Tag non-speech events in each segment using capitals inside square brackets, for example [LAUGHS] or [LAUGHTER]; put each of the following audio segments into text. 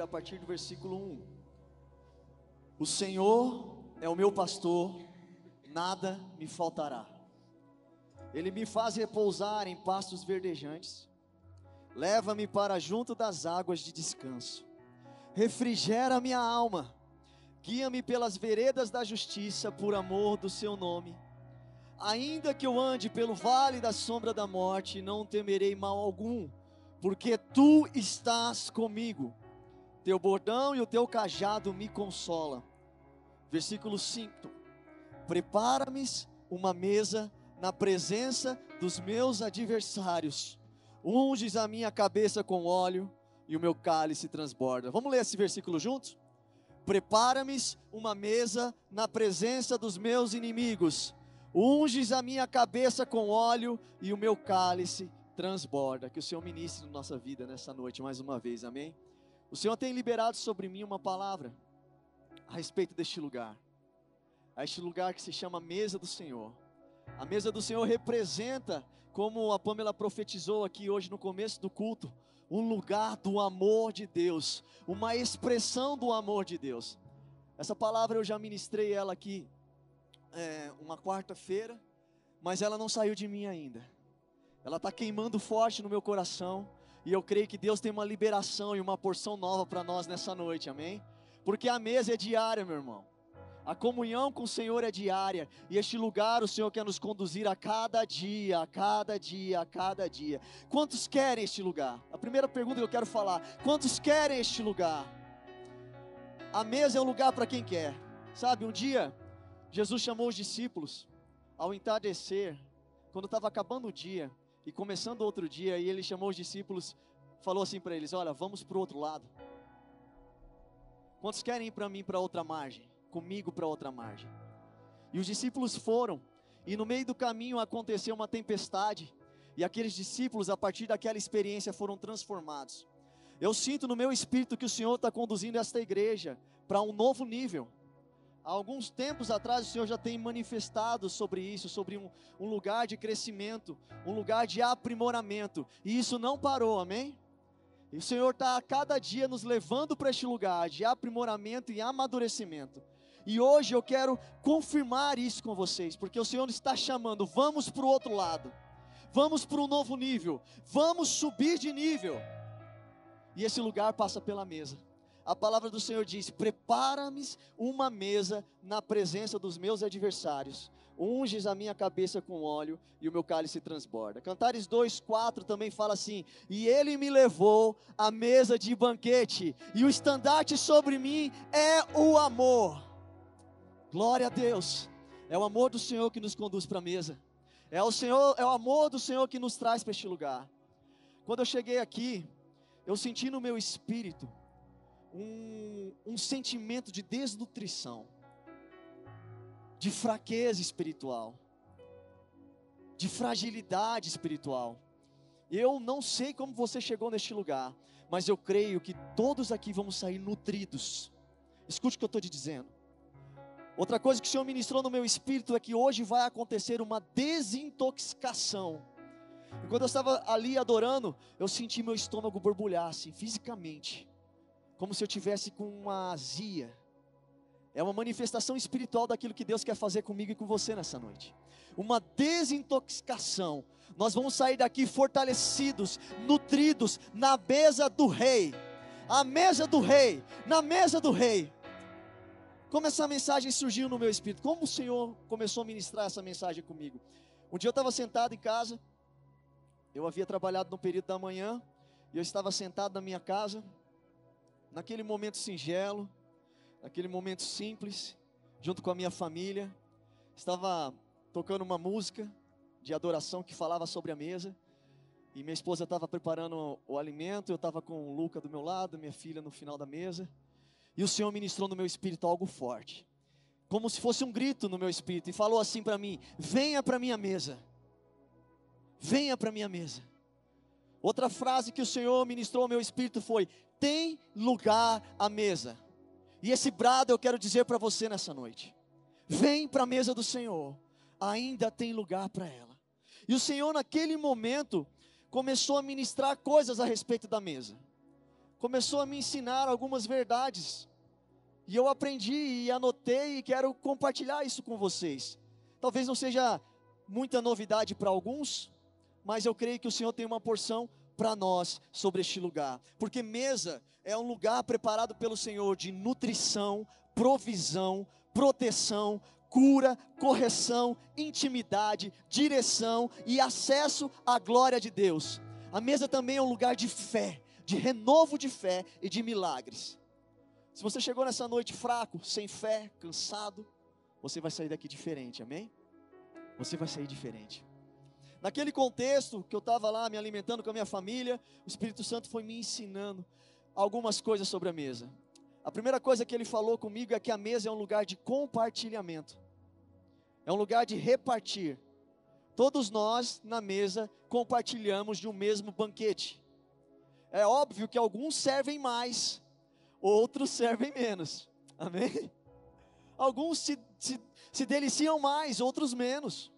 A partir do versículo 1. O Senhor é o meu pastor, nada me faltará. Ele me faz repousar em pastos verdejantes, leva-me para junto das águas de descanso, refrigera minha alma, guia-me pelas veredas da justiça por amor do seu nome. Ainda que eu ande pelo vale da sombra da morte, não temerei mal algum, porque tu estás comigo. Teu bordão e o teu cajado me consolam. Versículo 5: Prepara-me uma mesa na presença dos meus adversários. Unges a minha cabeça com óleo e o meu cálice transborda. Vamos ler esse versículo juntos? Prepara-me uma mesa na presença dos meus inimigos. Unges a minha cabeça com óleo e o meu cálice transborda. Que o Senhor ministre na nossa vida nessa noite mais uma vez, amém? O Senhor tem liberado sobre mim uma palavra a respeito deste lugar. A este lugar que se chama Mesa do Senhor. A mesa do Senhor representa, como a Pamela profetizou aqui hoje no começo do culto, um lugar do amor de Deus, uma expressão do amor de Deus. Essa palavra eu já ministrei ela aqui é, uma quarta-feira, mas ela não saiu de mim ainda. Ela está queimando forte no meu coração. E eu creio que Deus tem uma liberação e uma porção nova para nós nessa noite, amém? Porque a mesa é diária, meu irmão. A comunhão com o Senhor é diária, e este lugar o Senhor quer nos conduzir a cada dia, a cada dia, a cada dia. Quantos querem este lugar? A primeira pergunta que eu quero falar: quantos querem este lugar? A mesa é um lugar para quem quer. Sabe, um dia Jesus chamou os discípulos ao entardecer, quando estava acabando o dia e começando outro dia, e ele chamou os discípulos, falou assim para eles: Olha, vamos para o outro lado. Quantos querem ir para mim para outra margem? Comigo para outra margem. E os discípulos foram, e no meio do caminho aconteceu uma tempestade, e aqueles discípulos, a partir daquela experiência, foram transformados. Eu sinto no meu espírito que o Senhor está conduzindo esta igreja para um novo nível. Há alguns tempos atrás o Senhor já tem manifestado sobre isso, sobre um, um, lugar de crescimento, um lugar de aprimoramento, e isso não parou, amém? E o Senhor está a cada dia nos levando para este lugar de aprimoramento e amadurecimento. E hoje eu quero confirmar isso com vocês, porque o Senhor está chamando, vamos para o outro lado, vamos para um novo nível, vamos subir de nível. E esse lugar passa pela mesa a palavra do Senhor diz: Prepara-me uma mesa na presença dos meus adversários. Unges a minha cabeça com óleo e o meu cálice transborda. Cantares 2:4 também fala assim: E ele me levou à mesa de banquete, e o estandarte sobre mim é o amor. Glória a Deus. É o amor do Senhor que nos conduz para a mesa. É o Senhor, é o amor do Senhor que nos traz para este lugar. Quando eu cheguei aqui, eu senti no meu espírito um, um sentimento de desnutrição, de fraqueza espiritual, de fragilidade espiritual. Eu não sei como você chegou neste lugar, mas eu creio que todos aqui vamos sair nutridos. Escute o que eu estou te dizendo. Outra coisa que o Senhor ministrou no meu espírito é que hoje vai acontecer uma desintoxicação. E quando eu estava ali adorando, eu senti meu estômago borbulhar assim, fisicamente como se eu tivesse com uma azia. É uma manifestação espiritual daquilo que Deus quer fazer comigo e com você nessa noite. Uma desintoxicação. Nós vamos sair daqui fortalecidos, nutridos na mesa do rei. A mesa do rei, na mesa do rei. Como essa mensagem surgiu no meu espírito? Como o Senhor começou a ministrar essa mensagem comigo? Um dia eu estava sentado em casa, eu havia trabalhado no período da manhã, e eu estava sentado na minha casa, naquele momento singelo, naquele momento simples, junto com a minha família, estava tocando uma música de adoração que falava sobre a mesa. E minha esposa estava preparando o alimento, eu estava com o Luca do meu lado, minha filha no final da mesa. E o Senhor ministrou no meu espírito algo forte, como se fosse um grito no meu espírito, e falou assim para mim: Venha para minha mesa, venha para minha mesa. Outra frase que o Senhor ministrou ao meu espírito foi: Tem lugar à mesa. E esse brado eu quero dizer para você nessa noite: Vem para a mesa do Senhor, ainda tem lugar para ela. E o Senhor, naquele momento, começou a ministrar coisas a respeito da mesa, começou a me ensinar algumas verdades, e eu aprendi e anotei e quero compartilhar isso com vocês. Talvez não seja muita novidade para alguns, mas eu creio que o Senhor tem uma porção para nós sobre este lugar, porque mesa é um lugar preparado pelo Senhor de nutrição, provisão, proteção, cura, correção, intimidade, direção e acesso à glória de Deus. A mesa também é um lugar de fé, de renovo de fé e de milagres. Se você chegou nessa noite fraco, sem fé, cansado, você vai sair daqui diferente, amém? Você vai sair diferente. Naquele contexto que eu estava lá me alimentando com a minha família, o Espírito Santo foi me ensinando algumas coisas sobre a mesa. A primeira coisa que ele falou comigo é que a mesa é um lugar de compartilhamento, é um lugar de repartir. Todos nós na mesa compartilhamos de um mesmo banquete. É óbvio que alguns servem mais, outros servem menos. Amém? Alguns se, se, se deliciam mais, outros menos.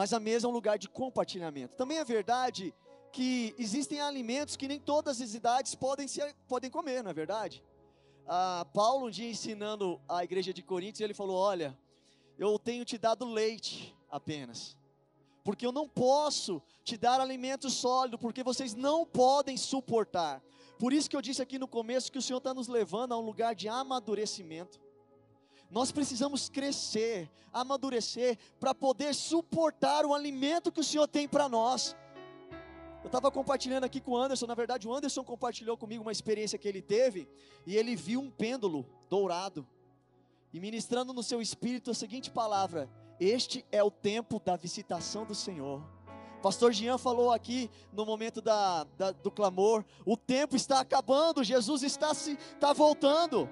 Mas a mesa é um lugar de compartilhamento. Também é verdade que existem alimentos que nem todas as idades podem, ser, podem comer, não é verdade? Ah, Paulo, um dia ensinando a igreja de Coríntios, ele falou: Olha, eu tenho te dado leite apenas, porque eu não posso te dar alimento sólido, porque vocês não podem suportar. Por isso que eu disse aqui no começo que o Senhor está nos levando a um lugar de amadurecimento. Nós precisamos crescer, amadurecer, para poder suportar o alimento que o Senhor tem para nós. Eu estava compartilhando aqui com o Anderson, na verdade o Anderson compartilhou comigo uma experiência que ele teve, e ele viu um pêndulo dourado, e ministrando no seu espírito a seguinte palavra: Este é o tempo da visitação do Senhor. Pastor Jean falou aqui no momento da, da, do clamor: o tempo está acabando, Jesus está se está voltando.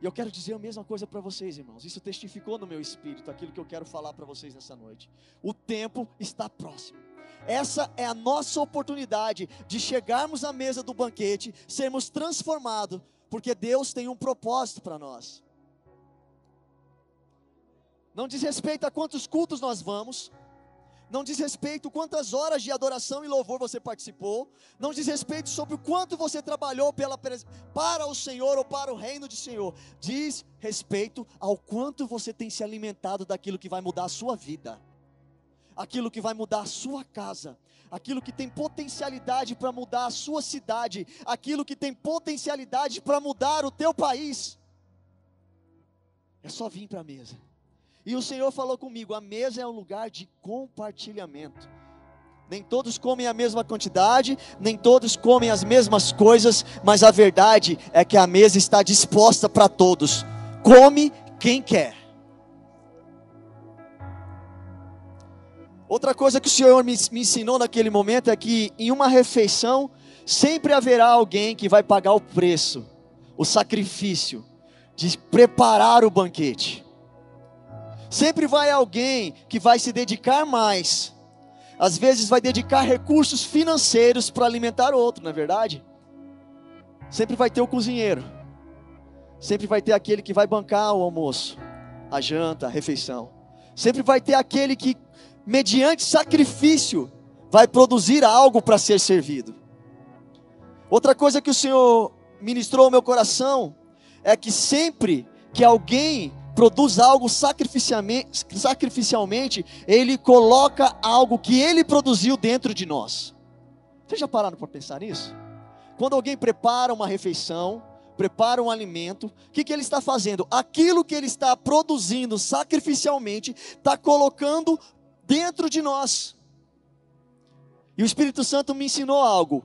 E eu quero dizer a mesma coisa para vocês, irmãos. Isso testificou no meu espírito aquilo que eu quero falar para vocês nessa noite. O tempo está próximo. Essa é a nossa oportunidade de chegarmos à mesa do banquete, sermos transformados, porque Deus tem um propósito para nós. Não diz respeito a quantos cultos nós vamos, não diz respeito quantas horas de adoração e louvor você participou, não diz respeito sobre o quanto você trabalhou pela, para o Senhor ou para o reino de Senhor, diz respeito ao quanto você tem se alimentado daquilo que vai mudar a sua vida aquilo que vai mudar a sua casa, aquilo que tem potencialidade para mudar a sua cidade, aquilo que tem potencialidade para mudar o teu país. É só vir para a mesa. E o Senhor falou comigo: a mesa é um lugar de compartilhamento. Nem todos comem a mesma quantidade, nem todos comem as mesmas coisas, mas a verdade é que a mesa está disposta para todos. Come quem quer. Outra coisa que o Senhor me, me ensinou naquele momento é que em uma refeição sempre haverá alguém que vai pagar o preço, o sacrifício de preparar o banquete. Sempre vai alguém que vai se dedicar mais. Às vezes vai dedicar recursos financeiros para alimentar outro, não é verdade? Sempre vai ter o cozinheiro. Sempre vai ter aquele que vai bancar o almoço, a janta, a refeição. Sempre vai ter aquele que mediante sacrifício, vai produzir algo para ser servido. Outra coisa que o Senhor ministrou ao meu coração é que sempre que alguém produz algo sacrificialmente, ele coloca algo que ele produziu dentro de nós. Vocês já pararam para pensar nisso? Quando alguém prepara uma refeição, prepara um alimento, o que, que ele está fazendo? Aquilo que ele está produzindo sacrificialmente, está colocando dentro de nós. E o Espírito Santo me ensinou algo.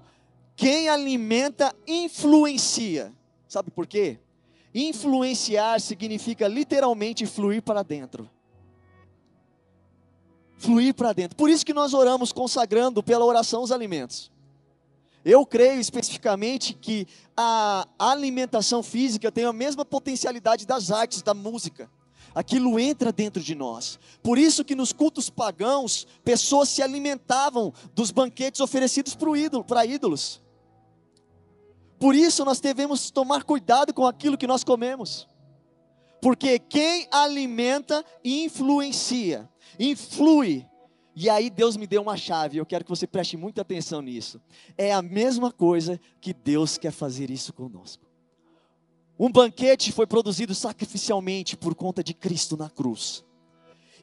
Quem alimenta influencia. Sabe por quê? Influenciar significa literalmente fluir para dentro. fluir para dentro. Por isso que nós oramos consagrando pela oração os alimentos. Eu creio especificamente que a alimentação física tem a mesma potencialidade das artes, da música. Aquilo entra dentro de nós. Por isso que nos cultos pagãos, pessoas se alimentavam dos banquetes oferecidos para ídolo, ídolos. Por isso nós devemos tomar cuidado com aquilo que nós comemos. Porque quem alimenta influencia, influi. E aí Deus me deu uma chave, eu quero que você preste muita atenção nisso. É a mesma coisa que Deus quer fazer isso conosco. Um banquete foi produzido sacrificialmente por conta de Cristo na cruz.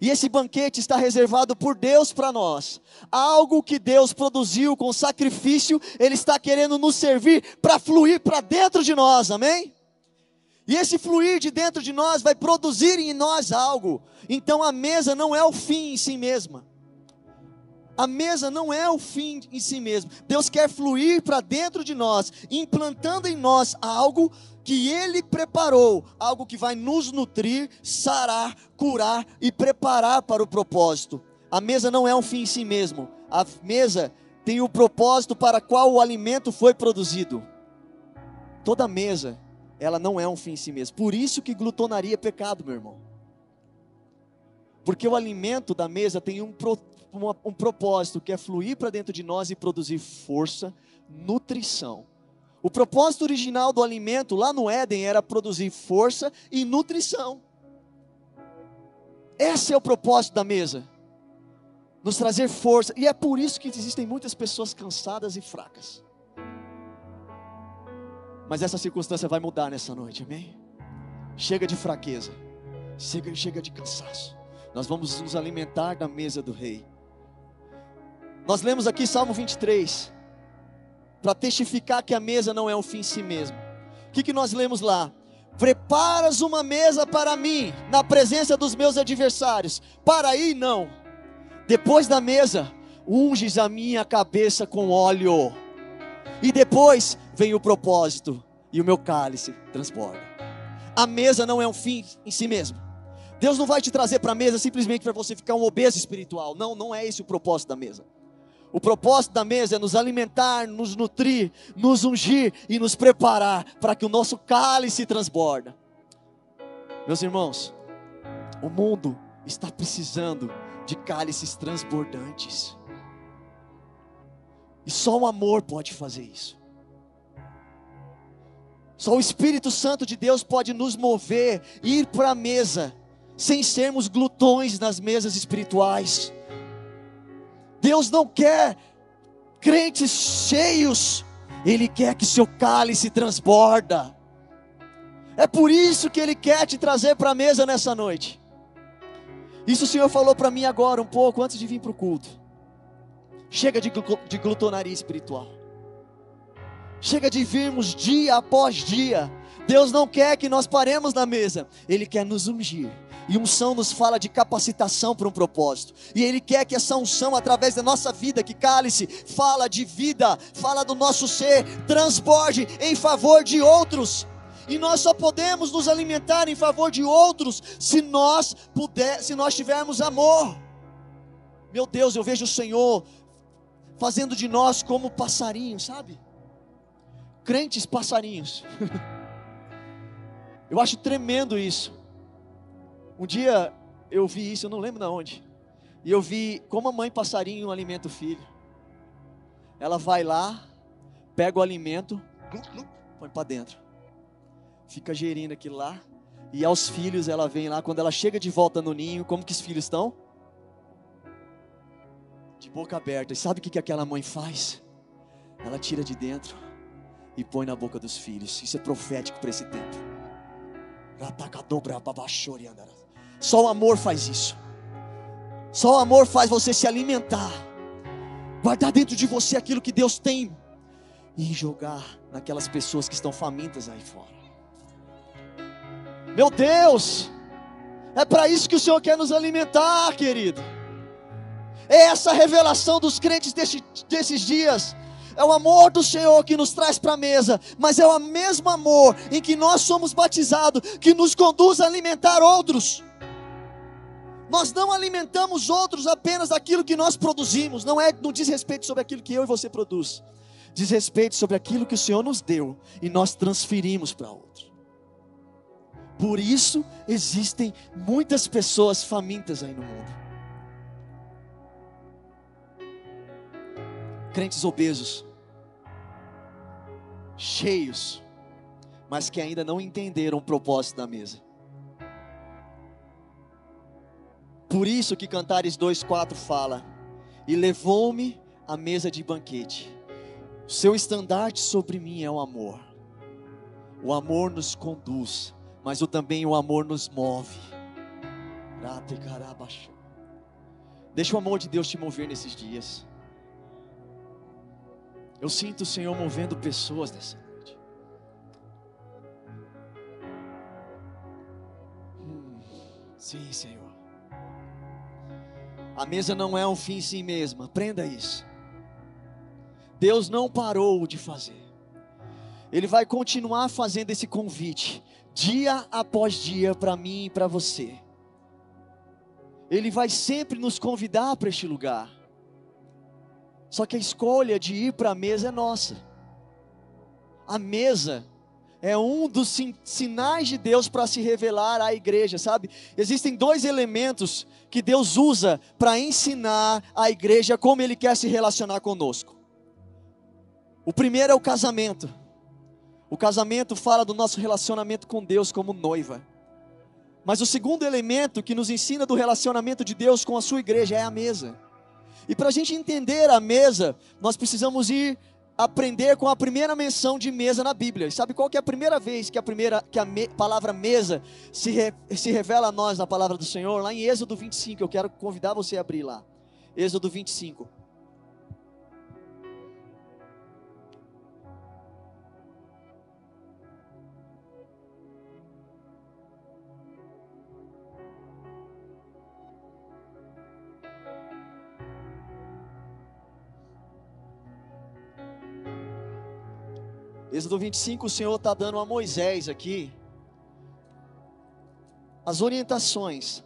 E esse banquete está reservado por Deus para nós. Algo que Deus produziu com sacrifício, Ele está querendo nos servir para fluir para dentro de nós, amém? E esse fluir de dentro de nós vai produzir em nós algo. Então a mesa não é o fim em si mesma. A mesa não é o fim em si mesmo. Deus quer fluir para dentro de nós, implantando em nós algo que Ele preparou, algo que vai nos nutrir, sarar, curar e preparar para o propósito. A mesa não é um fim em si mesmo. A mesa tem o propósito para qual o alimento foi produzido. Toda mesa ela não é um fim em si mesmo. Por isso que glutonaria é pecado, meu irmão. Porque o alimento da mesa tem um, pro, uma, um propósito que é fluir para dentro de nós e produzir força, nutrição. O propósito original do alimento lá no Éden era produzir força e nutrição. Esse é o propósito da mesa. Nos trazer força. E é por isso que existem muitas pessoas cansadas e fracas. Mas essa circunstância vai mudar nessa noite, amém? Chega de fraqueza, chega, chega de cansaço. Nós vamos nos alimentar da mesa do rei. Nós lemos aqui Salmo 23, para testificar que a mesa não é um fim em si mesmo. O que, que nós lemos lá? Preparas uma mesa para mim, na presença dos meus adversários. Para aí, não. Depois da mesa, unges a minha cabeça com óleo. E depois vem o propósito e o meu cálice transborda. A mesa não é um fim em si mesmo. Deus não vai te trazer para a mesa simplesmente para você ficar um obeso espiritual. Não, não é esse o propósito da mesa. O propósito da mesa é nos alimentar, nos nutrir, nos ungir e nos preparar para que o nosso cálice transborda. Meus irmãos, o mundo está precisando de cálices transbordantes. E só o amor pode fazer isso. Só o Espírito Santo de Deus pode nos mover, ir para a mesa, sem sermos glutões nas mesas espirituais. Deus não quer crentes cheios, Ele quer que seu cálice transborda. É por isso que Ele quer te trazer para a mesa nessa noite. Isso o Senhor falou para mim agora, um pouco antes de vir para o culto. Chega de, de glutonaria espiritual. Chega de virmos dia após dia. Deus não quer que nós paremos na mesa, Ele quer nos ungir. E unção nos fala de capacitação para um propósito. E Ele quer que essa unção, através da nossa vida, que cálice, fala de vida, fala do nosso ser, transborde em favor de outros. E nós só podemos nos alimentar em favor de outros se nós puder, se nós tivermos amor. Meu Deus, eu vejo o Senhor fazendo de nós como passarinhos, sabe? Crentes passarinhos. [LAUGHS] eu acho tremendo isso. Um dia eu vi isso, eu não lembro de onde. E eu vi como a mãe passarinho alimenta o filho. Ela vai lá, pega o alimento, põe para dentro. Fica gerindo aquilo lá. E aos filhos ela vem lá, quando ela chega de volta no ninho, como que os filhos estão? de boca aberta. E sabe o que, que aquela mãe faz? Ela tira de dentro e põe na boca dos filhos. Isso é profético para esse tempo. Só o amor faz isso. Só o amor faz você se alimentar, guardar dentro de você aquilo que Deus tem e jogar naquelas pessoas que estão famintas aí fora. Meu Deus, é para isso que o Senhor quer nos alimentar, querido. É essa revelação dos crentes desse, desses dias. É o amor do Senhor que nos traz para a mesa, mas é o mesmo amor em que nós somos batizados que nos conduz a alimentar outros. Nós não alimentamos outros apenas daquilo que nós produzimos, não é no diz respeito sobre aquilo que eu e você produz. Diz respeito sobre aquilo que o Senhor nos deu e nós transferimos para outro. Por isso existem muitas pessoas famintas aí no mundo. Crentes obesos, cheios, mas que ainda não entenderam o propósito da mesa. Por isso que Cantares 2,4 fala: E levou-me à mesa de banquete. Seu estandarte sobre mim é o amor. O amor nos conduz, mas o, também o amor nos move. Deixa o amor de Deus te mover nesses dias. Eu sinto o Senhor movendo pessoas nessa noite. Hum, sim, Senhor. A mesa não é um fim em si mesma, aprenda isso. Deus não parou de fazer. Ele vai continuar fazendo esse convite, dia após dia, para mim e para você. Ele vai sempre nos convidar para este lugar. Só que a escolha de ir para a mesa é nossa. A mesa é um dos sinais de Deus para se revelar à igreja, sabe? Existem dois elementos que Deus usa para ensinar à igreja como Ele quer se relacionar conosco. O primeiro é o casamento. O casamento fala do nosso relacionamento com Deus como noiva. Mas o segundo elemento que nos ensina do relacionamento de Deus com a sua igreja é a mesa. E para a gente entender a mesa, nós precisamos ir aprender com a primeira menção de mesa na Bíblia. E sabe qual que é a primeira vez que a primeira que a me, palavra mesa se, re, se revela a nós na palavra do Senhor? Lá em Êxodo 25, eu quero convidar você a abrir lá. Êxodo 25. Êxodo 25, o Senhor está dando a Moisés aqui as orientações,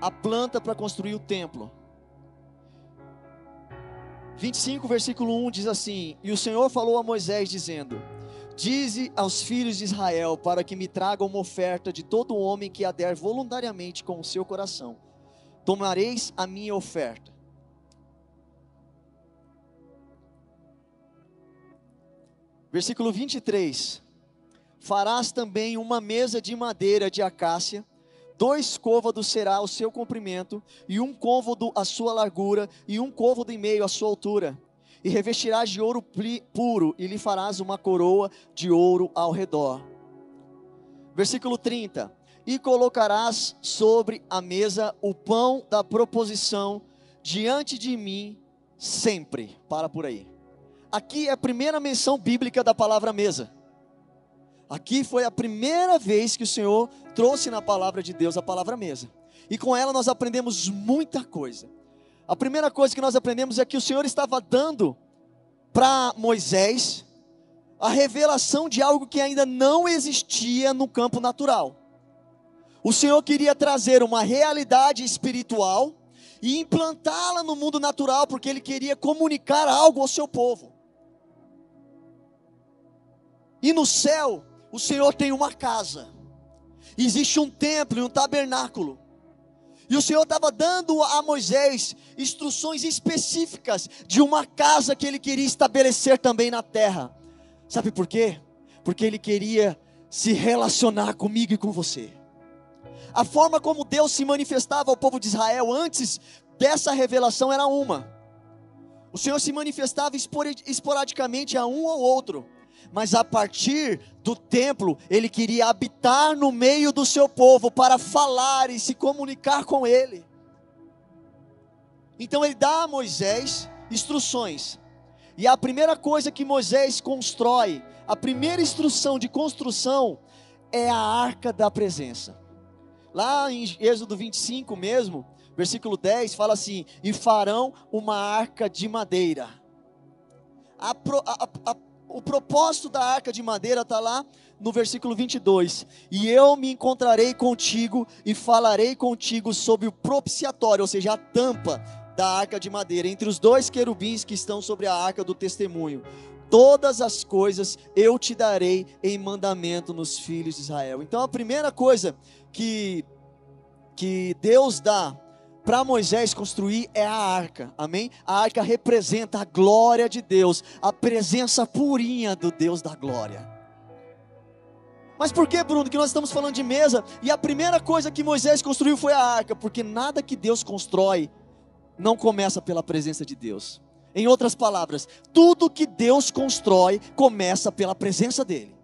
a planta para construir o templo. 25, versículo 1 diz assim: E o Senhor falou a Moisés, dizendo: Dize aos filhos de Israel para que me tragam uma oferta de todo homem que ader voluntariamente com o seu coração. Tomareis a minha oferta. Versículo 23: Farás também uma mesa de madeira de acácia, dois côvados será o seu comprimento, e um côvado a sua largura, e um côvado e meio a sua altura. E revestirás de ouro puro, e lhe farás uma coroa de ouro ao redor. Versículo 30: E colocarás sobre a mesa o pão da proposição diante de mim sempre. Para por aí. Aqui é a primeira menção bíblica da palavra mesa. Aqui foi a primeira vez que o Senhor trouxe na palavra de Deus a palavra mesa. E com ela nós aprendemos muita coisa. A primeira coisa que nós aprendemos é que o Senhor estava dando para Moisés a revelação de algo que ainda não existia no campo natural. O Senhor queria trazer uma realidade espiritual e implantá-la no mundo natural, porque Ele queria comunicar algo ao seu povo. E no céu, o Senhor tem uma casa. Existe um templo e um tabernáculo. E o Senhor estava dando a Moisés instruções específicas de uma casa que ele queria estabelecer também na terra. Sabe por quê? Porque ele queria se relacionar comigo e com você. A forma como Deus se manifestava ao povo de Israel antes dessa revelação era uma. O Senhor se manifestava esporadicamente a um ou outro mas a partir do templo, ele queria habitar no meio do seu povo para falar e se comunicar com ele. Então ele dá a Moisés instruções. E a primeira coisa que Moisés constrói, a primeira instrução de construção é a arca da presença. Lá em Êxodo 25 mesmo, versículo 10, fala assim: E farão uma arca de madeira. A, a, a, o propósito da arca de madeira está lá no versículo 22. E eu me encontrarei contigo e falarei contigo sobre o propiciatório, ou seja, a tampa da arca de madeira, entre os dois querubins que estão sobre a arca do testemunho. Todas as coisas eu te darei em mandamento nos filhos de Israel. Então a primeira coisa que, que Deus dá para Moisés construir é a arca, amém? A arca representa a glória de Deus, a presença purinha do Deus da glória. Mas por que, Bruno, que nós estamos falando de mesa e a primeira coisa que Moisés construiu foi a arca? Porque nada que Deus constrói não começa pela presença de Deus. Em outras palavras, tudo que Deus constrói começa pela presença dEle.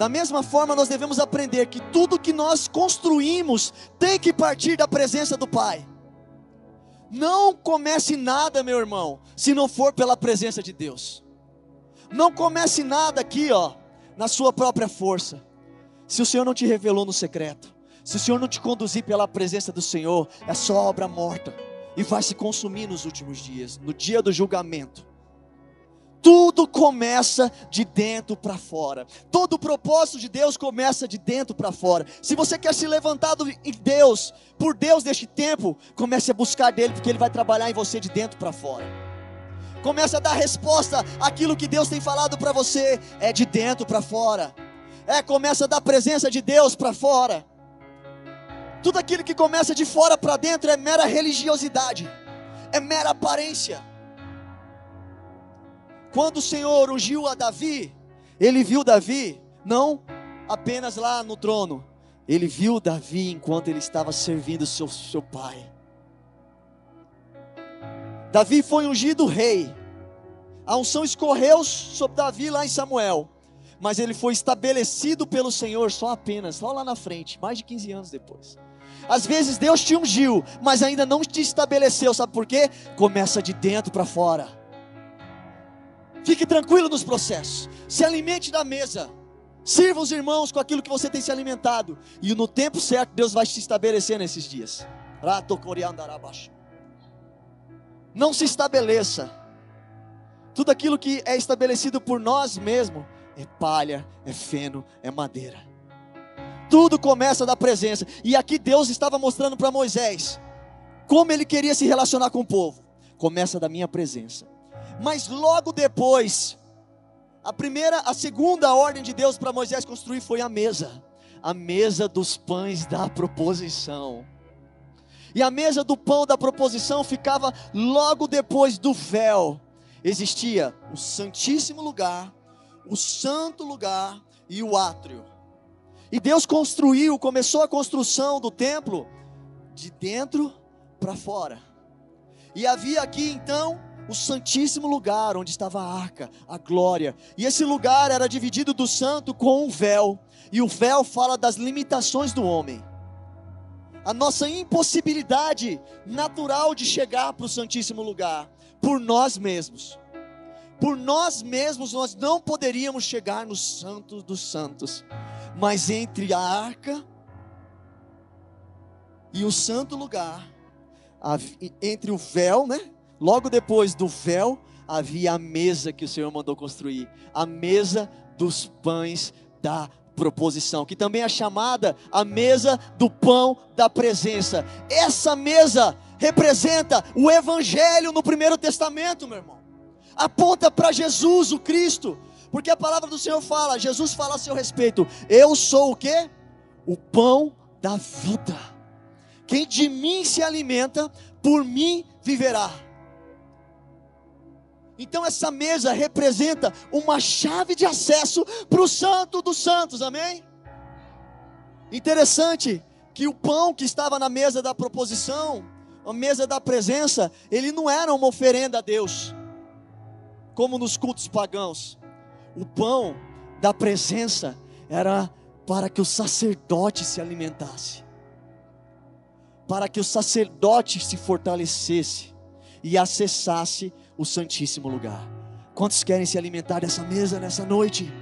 Da mesma forma, nós devemos aprender que tudo que nós construímos tem que partir da presença do Pai. Não comece nada, meu irmão, se não for pela presença de Deus. Não comece nada aqui, ó, na sua própria força. Se o Senhor não te revelou no secreto, se o Senhor não te conduzir pela presença do Senhor, é só obra morta e vai se consumir nos últimos dias, no dia do julgamento. Tudo começa de dentro para fora. Todo o propósito de Deus começa de dentro para fora. Se você quer se levantar em Deus, por Deus neste tempo, comece a buscar dele, porque ele vai trabalhar em você de dentro para fora. Comece a dar resposta àquilo que Deus tem falado para você, é de dentro para fora. É, começa a dar presença de Deus para fora. Tudo aquilo que começa de fora para dentro é mera religiosidade, é mera aparência. Quando o Senhor ungiu a Davi, ele viu Davi não apenas lá no trono, ele viu Davi enquanto ele estava servindo seu, seu pai. Davi foi ungido rei, a unção escorreu sobre Davi lá em Samuel, mas ele foi estabelecido pelo Senhor só apenas, só lá na frente, mais de 15 anos depois. Às vezes Deus te ungiu, mas ainda não te estabeleceu, sabe por quê? Começa de dentro para fora. Fique tranquilo nos processos, se alimente da mesa, sirva os irmãos com aquilo que você tem se alimentado, e no tempo certo Deus vai te estabelecer nesses dias. Não se estabeleça, tudo aquilo que é estabelecido por nós mesmos é palha, é feno, é madeira. Tudo começa da presença. E aqui Deus estava mostrando para Moisés como ele queria se relacionar com o povo. Começa da minha presença. Mas logo depois, a primeira, a segunda ordem de Deus para Moisés construir foi a mesa. A mesa dos pães da proposição. E a mesa do pão da proposição ficava logo depois do véu. Existia o santíssimo lugar, o santo lugar e o átrio. E Deus construiu, começou a construção do templo de dentro para fora. E havia aqui então o santíssimo lugar onde estava a arca, a glória. E esse lugar era dividido do santo com um véu. E o véu fala das limitações do homem. A nossa impossibilidade natural de chegar para o santíssimo lugar por nós mesmos. Por nós mesmos nós não poderíamos chegar no santo dos santos mas entre a arca e o santo lugar, entre o véu, né? Logo depois do véu, havia a mesa que o Senhor mandou construir, a mesa dos pães da proposição, que também é chamada a mesa do pão da presença. Essa mesa representa o evangelho no primeiro testamento, meu irmão. Aponta para Jesus, o Cristo, porque a palavra do Senhor fala, Jesus fala a seu respeito: Eu sou o que? O pão da vida. Quem de mim se alimenta, por mim viverá. Então essa mesa representa uma chave de acesso para o Santo dos Santos, amém? Interessante que o pão que estava na mesa da proposição, a mesa da presença, ele não era uma oferenda a Deus, como nos cultos pagãos. O pão da presença era para que o sacerdote se alimentasse, para que o sacerdote se fortalecesse e acessasse o Santíssimo Lugar. Quantos querem se alimentar dessa mesa nessa noite?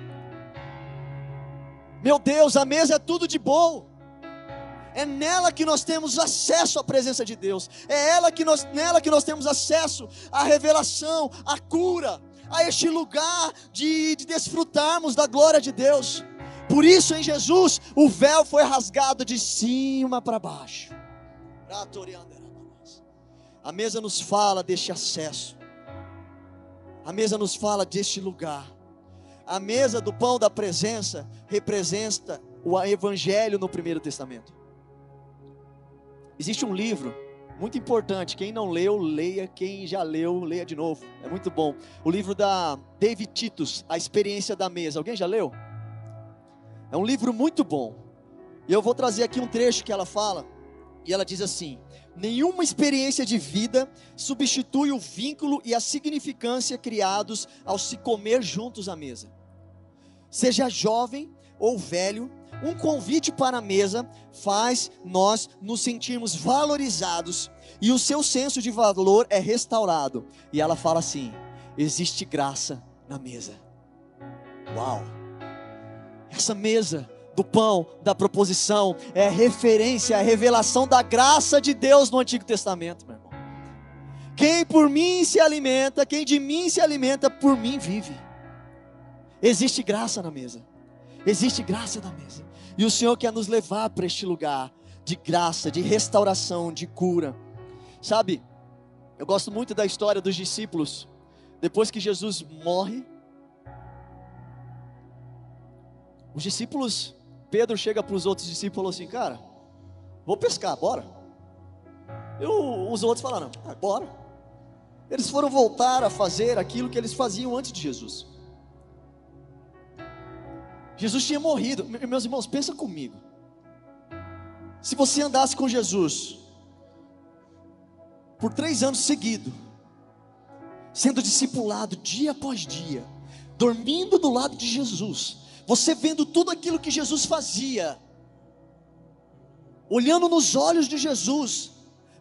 Meu Deus, a mesa é tudo de bom. É nela que nós temos acesso à presença de Deus. É ela que nós, nela que nós temos acesso à revelação, à cura, a este lugar de, de desfrutarmos da glória de Deus. Por isso, em Jesus, o véu foi rasgado de cima para baixo. A mesa nos fala deste acesso. A mesa nos fala deste lugar. A mesa do pão da presença representa o evangelho no Primeiro Testamento. Existe um livro muito importante. Quem não leu, leia. Quem já leu, leia de novo. É muito bom. O livro da David Titus, A Experiência da Mesa. Alguém já leu? É um livro muito bom. E eu vou trazer aqui um trecho que ela fala. E ela diz assim: Nenhuma experiência de vida substitui o vínculo e a significância criados ao se comer juntos à mesa. Seja jovem ou velho, um convite para a mesa faz nós nos sentirmos valorizados e o seu senso de valor é restaurado. E ela fala assim: existe graça na mesa. Uau! Essa mesa do pão, da proposição, é referência, a revelação da graça de Deus no Antigo Testamento, meu irmão. Quem por mim se alimenta, quem de mim se alimenta, por mim vive. Existe graça na mesa. Existe graça na mesa. E o Senhor quer nos levar para este lugar de graça, de restauração, de cura. Sabe, eu gosto muito da história dos discípulos. Depois que Jesus morre, os discípulos, Pedro chega para os outros discípulos e falou assim: Cara, vou pescar, bora. E os outros falaram: ah, Bora. Eles foram voltar a fazer aquilo que eles faziam antes de Jesus. Jesus tinha morrido. Meus irmãos, pensa comigo. Se você andasse com Jesus por três anos seguidos, sendo discipulado dia após dia, dormindo do lado de Jesus, você vendo tudo aquilo que Jesus fazia, olhando nos olhos de Jesus,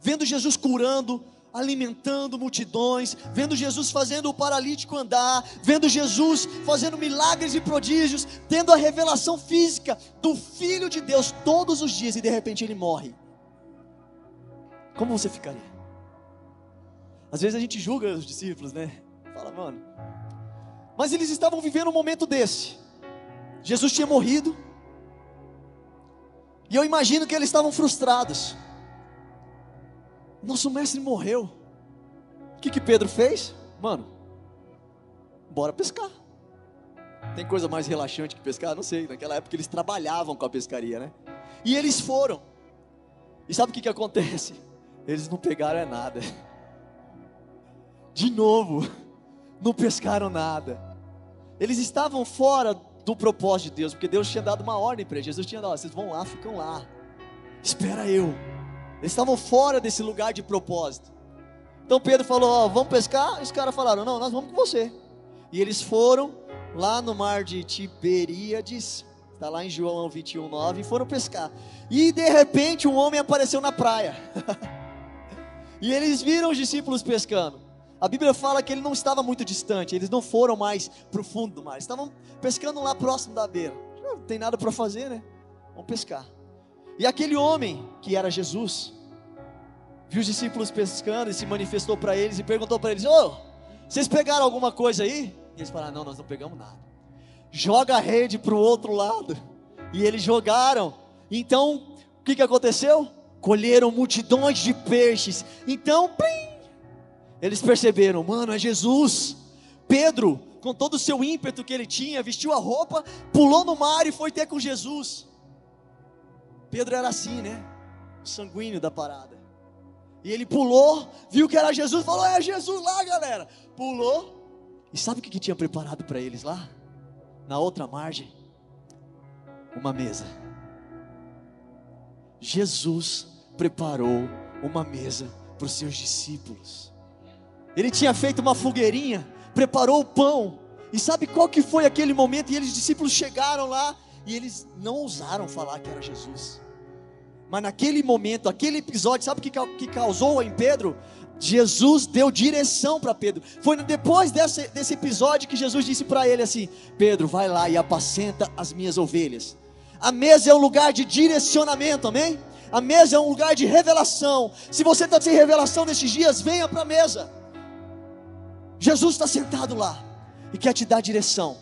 vendo Jesus curando, alimentando multidões, vendo Jesus fazendo o paralítico andar, vendo Jesus fazendo milagres e prodígios, tendo a revelação física do Filho de Deus todos os dias e de repente ele morre. Como você ficaria? Às vezes a gente julga os discípulos, né? Fala, mano. Mas eles estavam vivendo um momento desse. Jesus tinha morrido. E eu imagino que eles estavam frustrados. Nosso mestre morreu. O que, que Pedro fez? Mano, bora pescar. Tem coisa mais relaxante que pescar? Não sei. Naquela época eles trabalhavam com a pescaria, né? E eles foram. E sabe o que, que acontece? Eles não pegaram é nada. De novo, não pescaram nada. Eles estavam fora do propósito de Deus, porque Deus tinha dado uma ordem para. Jesus tinha dado: vocês vão lá, ficam lá. Espera eu. Eles estavam fora desse lugar de propósito. Então Pedro falou: Ó, vamos pescar? Os caras falaram: Não, nós vamos com você. E eles foram lá no mar de Tiberíades, está lá em João 21, 9, e foram pescar. E de repente um homem apareceu na praia. [LAUGHS] e eles viram os discípulos pescando. A Bíblia fala que ele não estava muito distante, eles não foram mais para o fundo do mar, estavam pescando lá próximo da beira. Não tem nada para fazer, né? Vamos pescar. E aquele homem, que era Jesus, viu os discípulos pescando e se manifestou para eles e perguntou para eles: Ô, oh, vocês pegaram alguma coisa aí? E eles falaram: Não, nós não pegamos nada. Joga a rede para o outro lado. E eles jogaram. Então, o que, que aconteceu? Colheram multidões de peixes. Então, plim, eles perceberam: Mano, é Jesus. Pedro, com todo o seu ímpeto que ele tinha, vestiu a roupa, pulou no mar e foi ter com Jesus. Pedro era assim, né? O sanguíneo da parada. E ele pulou, viu que era Jesus, falou: É Jesus lá, galera. Pulou. E sabe o que, que tinha preparado para eles lá? Na outra margem? Uma mesa. Jesus preparou uma mesa para os seus discípulos. Ele tinha feito uma fogueirinha, preparou o pão. E sabe qual que foi aquele momento? E eles, discípulos, chegaram lá e eles não ousaram falar que era Jesus. Mas naquele momento, aquele episódio, sabe o que, que causou em Pedro? Jesus deu direção para Pedro. Foi depois desse, desse episódio que Jesus disse para ele assim: Pedro, vai lá e apacenta as minhas ovelhas. A mesa é um lugar de direcionamento, amém? A mesa é um lugar de revelação. Se você está sem revelação nesses dias, venha para a mesa. Jesus está sentado lá. e quer te dar direção.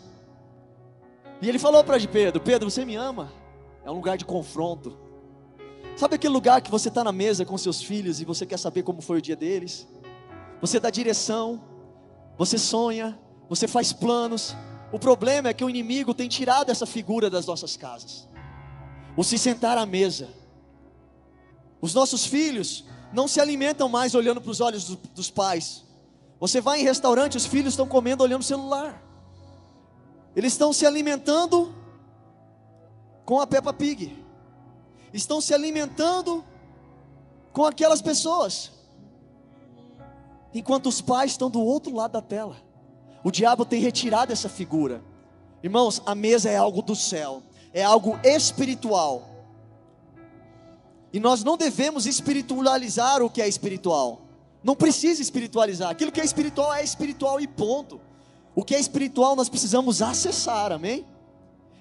E ele falou para Pedro: Pedro, você me ama? É um lugar de confronto. Sabe aquele lugar que você está na mesa com seus filhos e você quer saber como foi o dia deles? Você dá direção, você sonha, você faz planos. O problema é que o inimigo tem tirado essa figura das nossas casas. O se sentar à mesa. Os nossos filhos não se alimentam mais olhando para os olhos do, dos pais. Você vai em restaurante, os filhos estão comendo olhando o celular. Eles estão se alimentando com a Peppa Pig. Estão se alimentando com aquelas pessoas. Enquanto os pais estão do outro lado da tela. O diabo tem retirado essa figura. Irmãos, a mesa é algo do céu, é algo espiritual. E nós não devemos espiritualizar o que é espiritual. Não precisa espiritualizar. Aquilo que é espiritual é espiritual e ponto. O que é espiritual nós precisamos acessar, amém?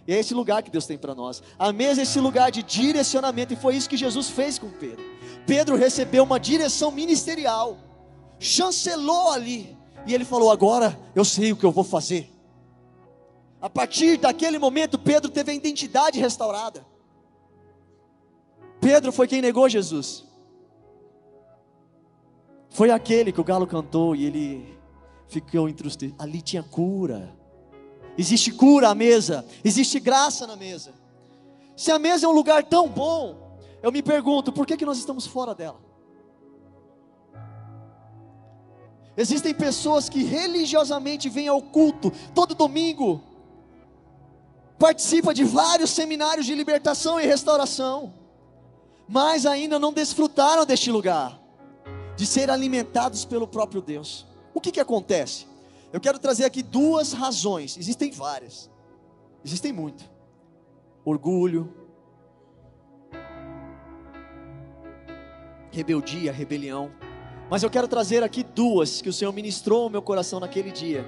E é esse lugar que Deus tem para nós. A mesa é esse lugar de direcionamento, e foi isso que Jesus fez com Pedro. Pedro recebeu uma direção ministerial, chancelou ali, e ele falou: Agora eu sei o que eu vou fazer. A partir daquele momento, Pedro teve a identidade restaurada. Pedro foi quem negou Jesus. Foi aquele que o galo cantou e ele ficou os Ali tinha cura. Existe cura à mesa, existe graça na mesa. Se a mesa é um lugar tão bom, eu me pergunto, por que, que nós estamos fora dela? Existem pessoas que religiosamente vêm ao culto todo domingo, participa de vários seminários de libertação e restauração mas ainda não desfrutaram deste lugar, de ser alimentados pelo próprio Deus. O que, que acontece? Eu quero trazer aqui duas razões, existem várias, existem muito: orgulho, rebeldia, rebelião. Mas eu quero trazer aqui duas que o Senhor ministrou ao meu coração naquele dia.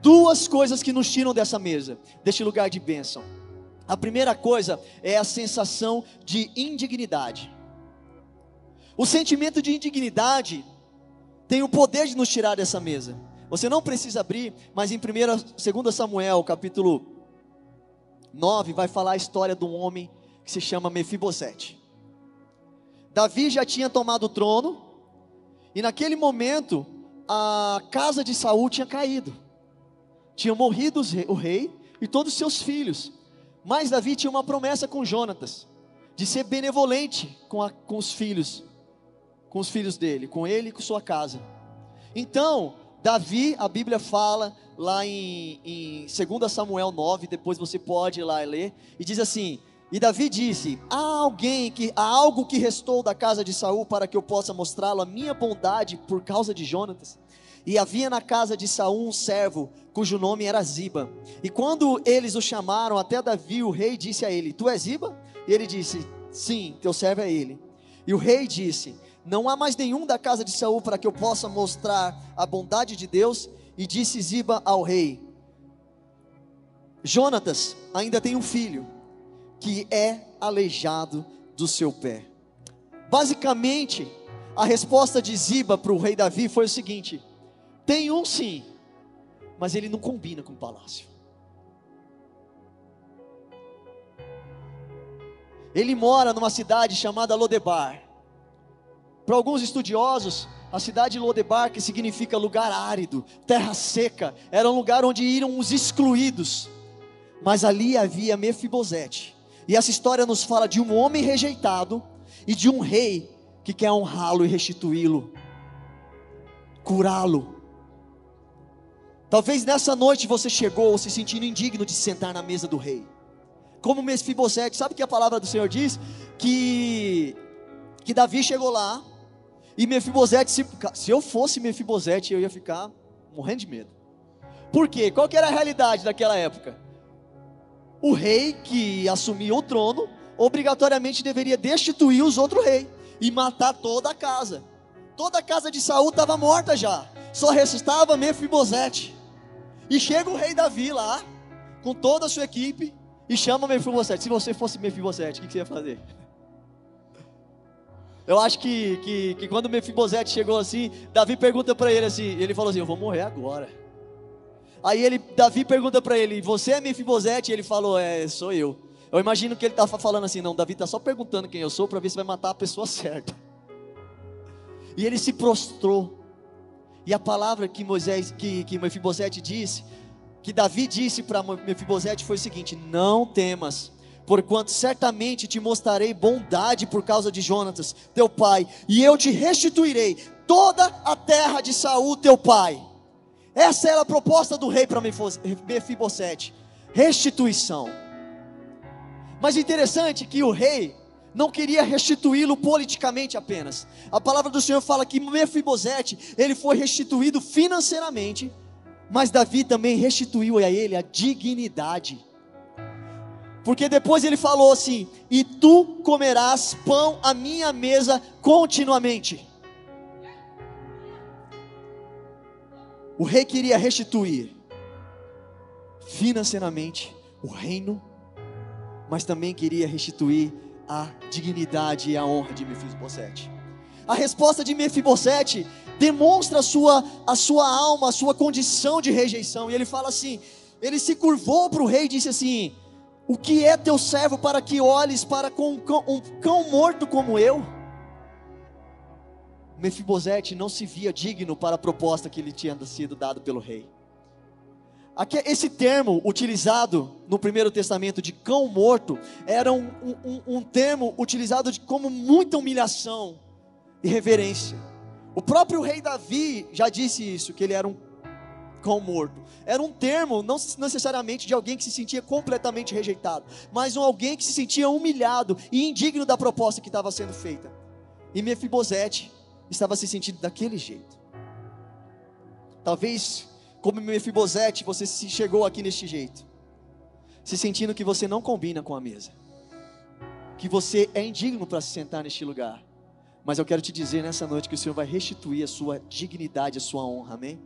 Duas coisas que nos tiram dessa mesa, deste lugar de bênção. A primeira coisa é a sensação de indignidade. O sentimento de indignidade tem o poder de nos tirar dessa mesa. Você não precisa abrir, mas em 1 2 Samuel, capítulo 9, vai falar a história de um homem que se chama Mefibosete. Davi já tinha tomado o trono, e naquele momento a casa de Saul tinha caído. Tinha morrido o rei e todos os seus filhos. Mas Davi tinha uma promessa com Jonatas, de ser benevolente com, a, com os filhos, com os filhos dele, com ele e com sua casa. Então, Davi, a Bíblia fala lá em, em 2 Samuel 9, depois você pode ir lá ler, e diz assim: E Davi disse: Há alguém que há algo que restou da casa de Saul para que eu possa mostrá-lo a minha bondade por causa de Jonatas? E havia na casa de Saul um servo, cujo nome era Ziba. E quando eles o chamaram até Davi, o rei disse a ele: Tu és Ziba? E ele disse: Sim, teu servo é ele. E o rei disse: Não há mais nenhum da casa de Saul para que eu possa mostrar a bondade de Deus. E disse Ziba ao rei: Jonatas ainda tem um filho que é aleijado do seu pé. Basicamente, a resposta de Ziba para o rei Davi foi o seguinte: tem um sim, mas ele não combina com o palácio. Ele mora numa cidade chamada Lodebar. Para alguns estudiosos, a cidade de Lodebar, que significa lugar árido, terra seca, era um lugar onde iam os excluídos. Mas ali havia Mefibosete. E essa história nos fala de um homem rejeitado e de um rei que quer honrá-lo e restituí-lo, curá-lo, Talvez nessa noite você chegou se sentindo indigno de sentar na mesa do rei. Como Mefibosete, sabe que a palavra do Senhor diz? Que, que Davi chegou lá e Mefibosete, se, se eu fosse Mefibosete, eu ia ficar morrendo de medo. Por quê? Qual que era a realidade daquela época? O rei que assumiu o trono, obrigatoriamente deveria destituir os outros reis e matar toda a casa. Toda a casa de Saul estava morta já. Só restava Mefibosete. E chega o rei Davi lá, com toda a sua equipe, e chama Mefibosete. Se você fosse Mefibosete, o que você ia fazer? Eu acho que, que, que quando Mefibosete chegou assim, Davi pergunta para ele assim, ele falou assim, eu vou morrer agora. Aí ele, Davi pergunta para ele: Você é Mefibosete? E ele falou: É, sou eu. Eu imagino que ele estava falando assim: Não, Davi está só perguntando quem eu sou para ver se vai matar a pessoa [LAUGHS] certa. E ele se prostrou. E a palavra que Moisés, que, que Mefibosete disse, que Davi disse para Mefibosete foi o seguinte: Não temas, porquanto certamente te mostrarei bondade por causa de Jonatas, teu pai, e eu te restituirei toda a terra de Saul, teu pai. Essa era a proposta do rei para Mefibosete: restituição. Mas interessante que o rei não queria restituí-lo politicamente apenas. A palavra do Senhor fala que Mefibosete, ele foi restituído financeiramente, mas Davi também restituiu a ele a dignidade. Porque depois ele falou assim: "E tu comerás pão à minha mesa continuamente". O rei queria restituir financeiramente o reino, mas também queria restituir a dignidade e a honra de Mefibosete. A resposta de Mefibosete demonstra a sua, a sua alma, a sua condição de rejeição. E ele fala assim: ele se curvou para o rei e disse assim: O que é teu servo para que olhes para com um cão, um cão morto como eu? Mefibosete não se via digno para a proposta que lhe tinha sido dada pelo rei. Aqui, esse termo utilizado no Primeiro Testamento de cão morto era um, um, um termo utilizado de, como muita humilhação e reverência. O próprio rei Davi já disse isso, que ele era um cão morto. Era um termo não necessariamente de alguém que se sentia completamente rejeitado, mas um alguém que se sentia humilhado e indigno da proposta que estava sendo feita. E Mefibosete estava se sentindo daquele jeito. Talvez como Mefibosete, você se chegou aqui neste jeito, se sentindo que você não combina com a mesa, que você é indigno para se sentar neste lugar. Mas eu quero te dizer nessa noite que o Senhor vai restituir a sua dignidade, a sua honra, amém?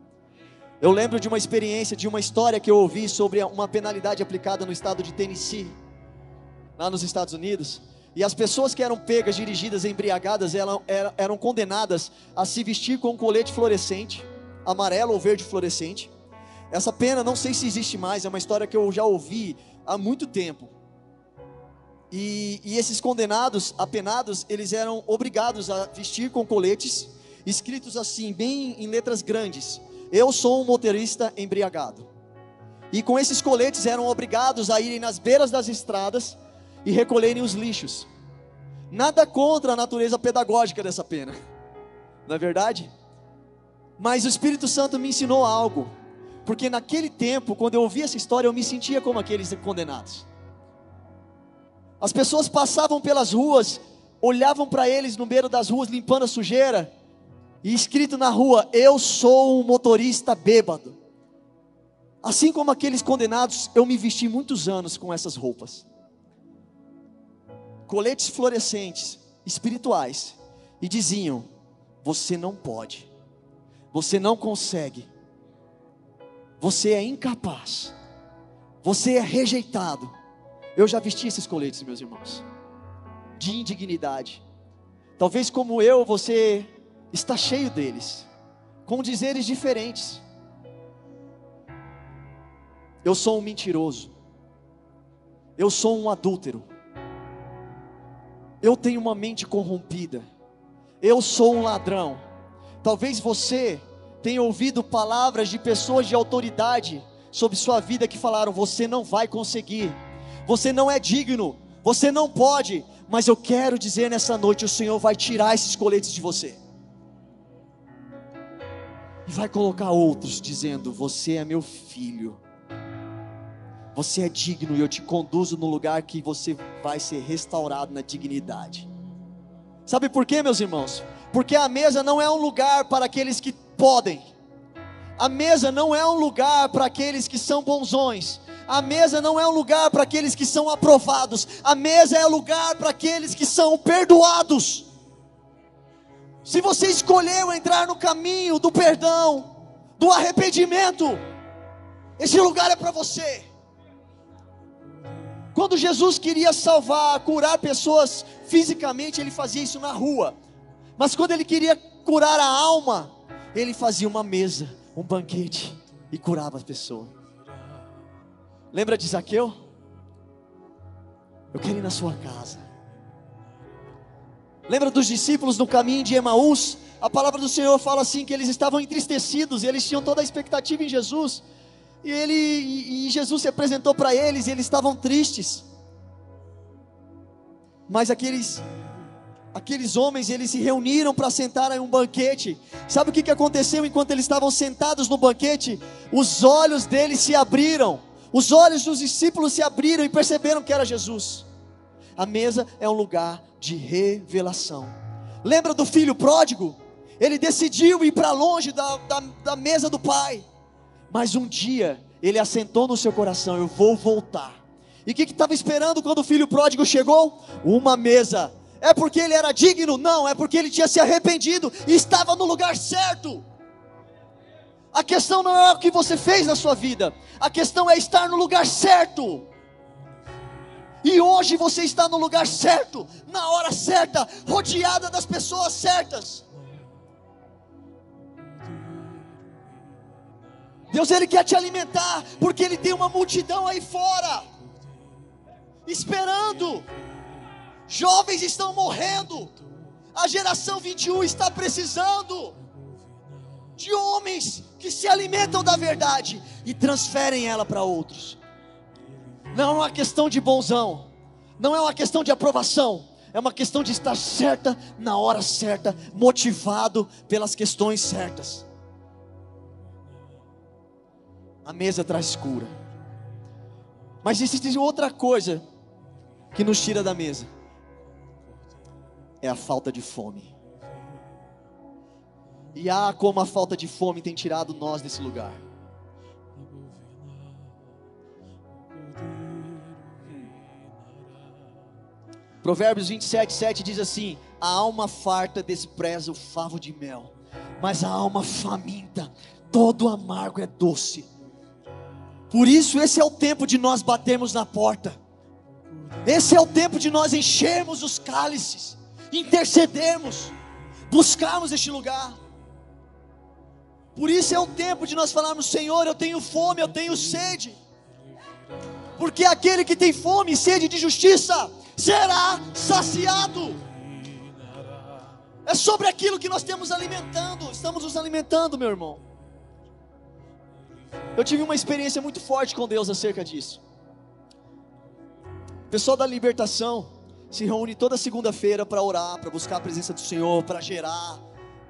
Eu lembro de uma experiência, de uma história que eu ouvi sobre uma penalidade aplicada no estado de Tennessee, lá nos Estados Unidos. E as pessoas que eram pegas, dirigidas, embriagadas, eram, eram condenadas a se vestir com um colete fluorescente amarelo ou verde fluorescente. Essa pena não sei se existe mais, é uma história que eu já ouvi há muito tempo. E, e esses condenados, apenados, eles eram obrigados a vestir com coletes, escritos assim, bem em letras grandes: Eu sou um motorista embriagado. E com esses coletes eram obrigados a irem nas beiras das estradas e recolherem os lixos. Nada contra a natureza pedagógica dessa pena, não é verdade? Mas o Espírito Santo me ensinou algo, porque naquele tempo, quando eu ouvi essa história, eu me sentia como aqueles condenados. As pessoas passavam pelas ruas, olhavam para eles no meio das ruas limpando a sujeira, e escrito na rua: Eu sou um motorista bêbado. Assim como aqueles condenados, eu me vesti muitos anos com essas roupas. Coletes fluorescentes, espirituais, e diziam: Você não pode você não consegue. Você é incapaz. Você é rejeitado. Eu já vesti esses coletes, meus irmãos, de indignidade. Talvez como eu, você está cheio deles, com dizeres diferentes. Eu sou um mentiroso. Eu sou um adúltero. Eu tenho uma mente corrompida. Eu sou um ladrão. Talvez você tenha ouvido palavras de pessoas de autoridade sobre sua vida que falaram: você não vai conseguir, você não é digno, você não pode. Mas eu quero dizer nessa noite: o Senhor vai tirar esses coletes de você. E vai colocar outros dizendo: Você é meu filho. Você é digno e eu te conduzo no lugar que você vai ser restaurado na dignidade. Sabe por quê, meus irmãos? porque a mesa não é um lugar para aqueles que podem, a mesa não é um lugar para aqueles que são bonzões, a mesa não é um lugar para aqueles que são aprovados, a mesa é lugar para aqueles que são perdoados. Se você escolheu entrar no caminho do perdão, do arrependimento, esse lugar é para você. Quando Jesus queria salvar, curar pessoas fisicamente, ele fazia isso na rua. Mas quando ele queria curar a alma, ele fazia uma mesa, um banquete, e curava as pessoas. Lembra de Zaqueu? Eu quero ir na sua casa. Lembra dos discípulos no caminho de Emaús? A palavra do Senhor fala assim que eles estavam entristecidos e eles tinham toda a expectativa em Jesus. E ele e, Jesus se apresentou para eles e eles estavam tristes. Mas aqueles aqueles homens, eles se reuniram para sentar em um banquete. Sabe o que, que aconteceu enquanto eles estavam sentados no banquete? Os olhos deles se abriram. Os olhos dos discípulos se abriram e perceberam que era Jesus. A mesa é um lugar de revelação. Lembra do filho pródigo? Ele decidiu ir para longe da, da, da mesa do pai. Mas um dia ele assentou no seu coração: Eu vou voltar. E o que estava esperando quando o filho pródigo chegou? Uma mesa. É porque ele era digno? Não, é porque ele tinha se arrependido e estava no lugar certo. A questão não é o que você fez na sua vida, a questão é estar no lugar certo. E hoje você está no lugar certo, na hora certa, rodeada das pessoas certas. Deus ele quer te alimentar, porque ele tem uma multidão aí fora esperando. Jovens estão morrendo. A geração 21 está precisando de homens que se alimentam da verdade e transferem ela para outros. Não é uma questão de bonzão, não é uma questão de aprovação, é uma questão de estar certa na hora certa, motivado pelas questões certas. A mesa traz cura. Mas existe outra coisa que nos tira da mesa é a falta de fome. E ah, como a falta de fome tem tirado nós desse lugar. Provérbios 27, 7 diz assim: A alma farta despreza o favo de mel, mas a alma faminta, todo amargo é doce. Por isso, esse é o tempo de nós batermos na porta, esse é o tempo de nós enchermos os cálices, intercedermos, buscarmos este lugar. Por isso é o tempo de nós falarmos: Senhor, eu tenho fome, eu tenho sede. Porque aquele que tem fome e sede de justiça será saciado. É sobre aquilo que nós temos alimentando, estamos nos alimentando, meu irmão. Eu tive uma experiência muito forte com Deus acerca disso. O pessoal da libertação, se reúne toda segunda-feira para orar, para buscar a presença do Senhor, para gerar,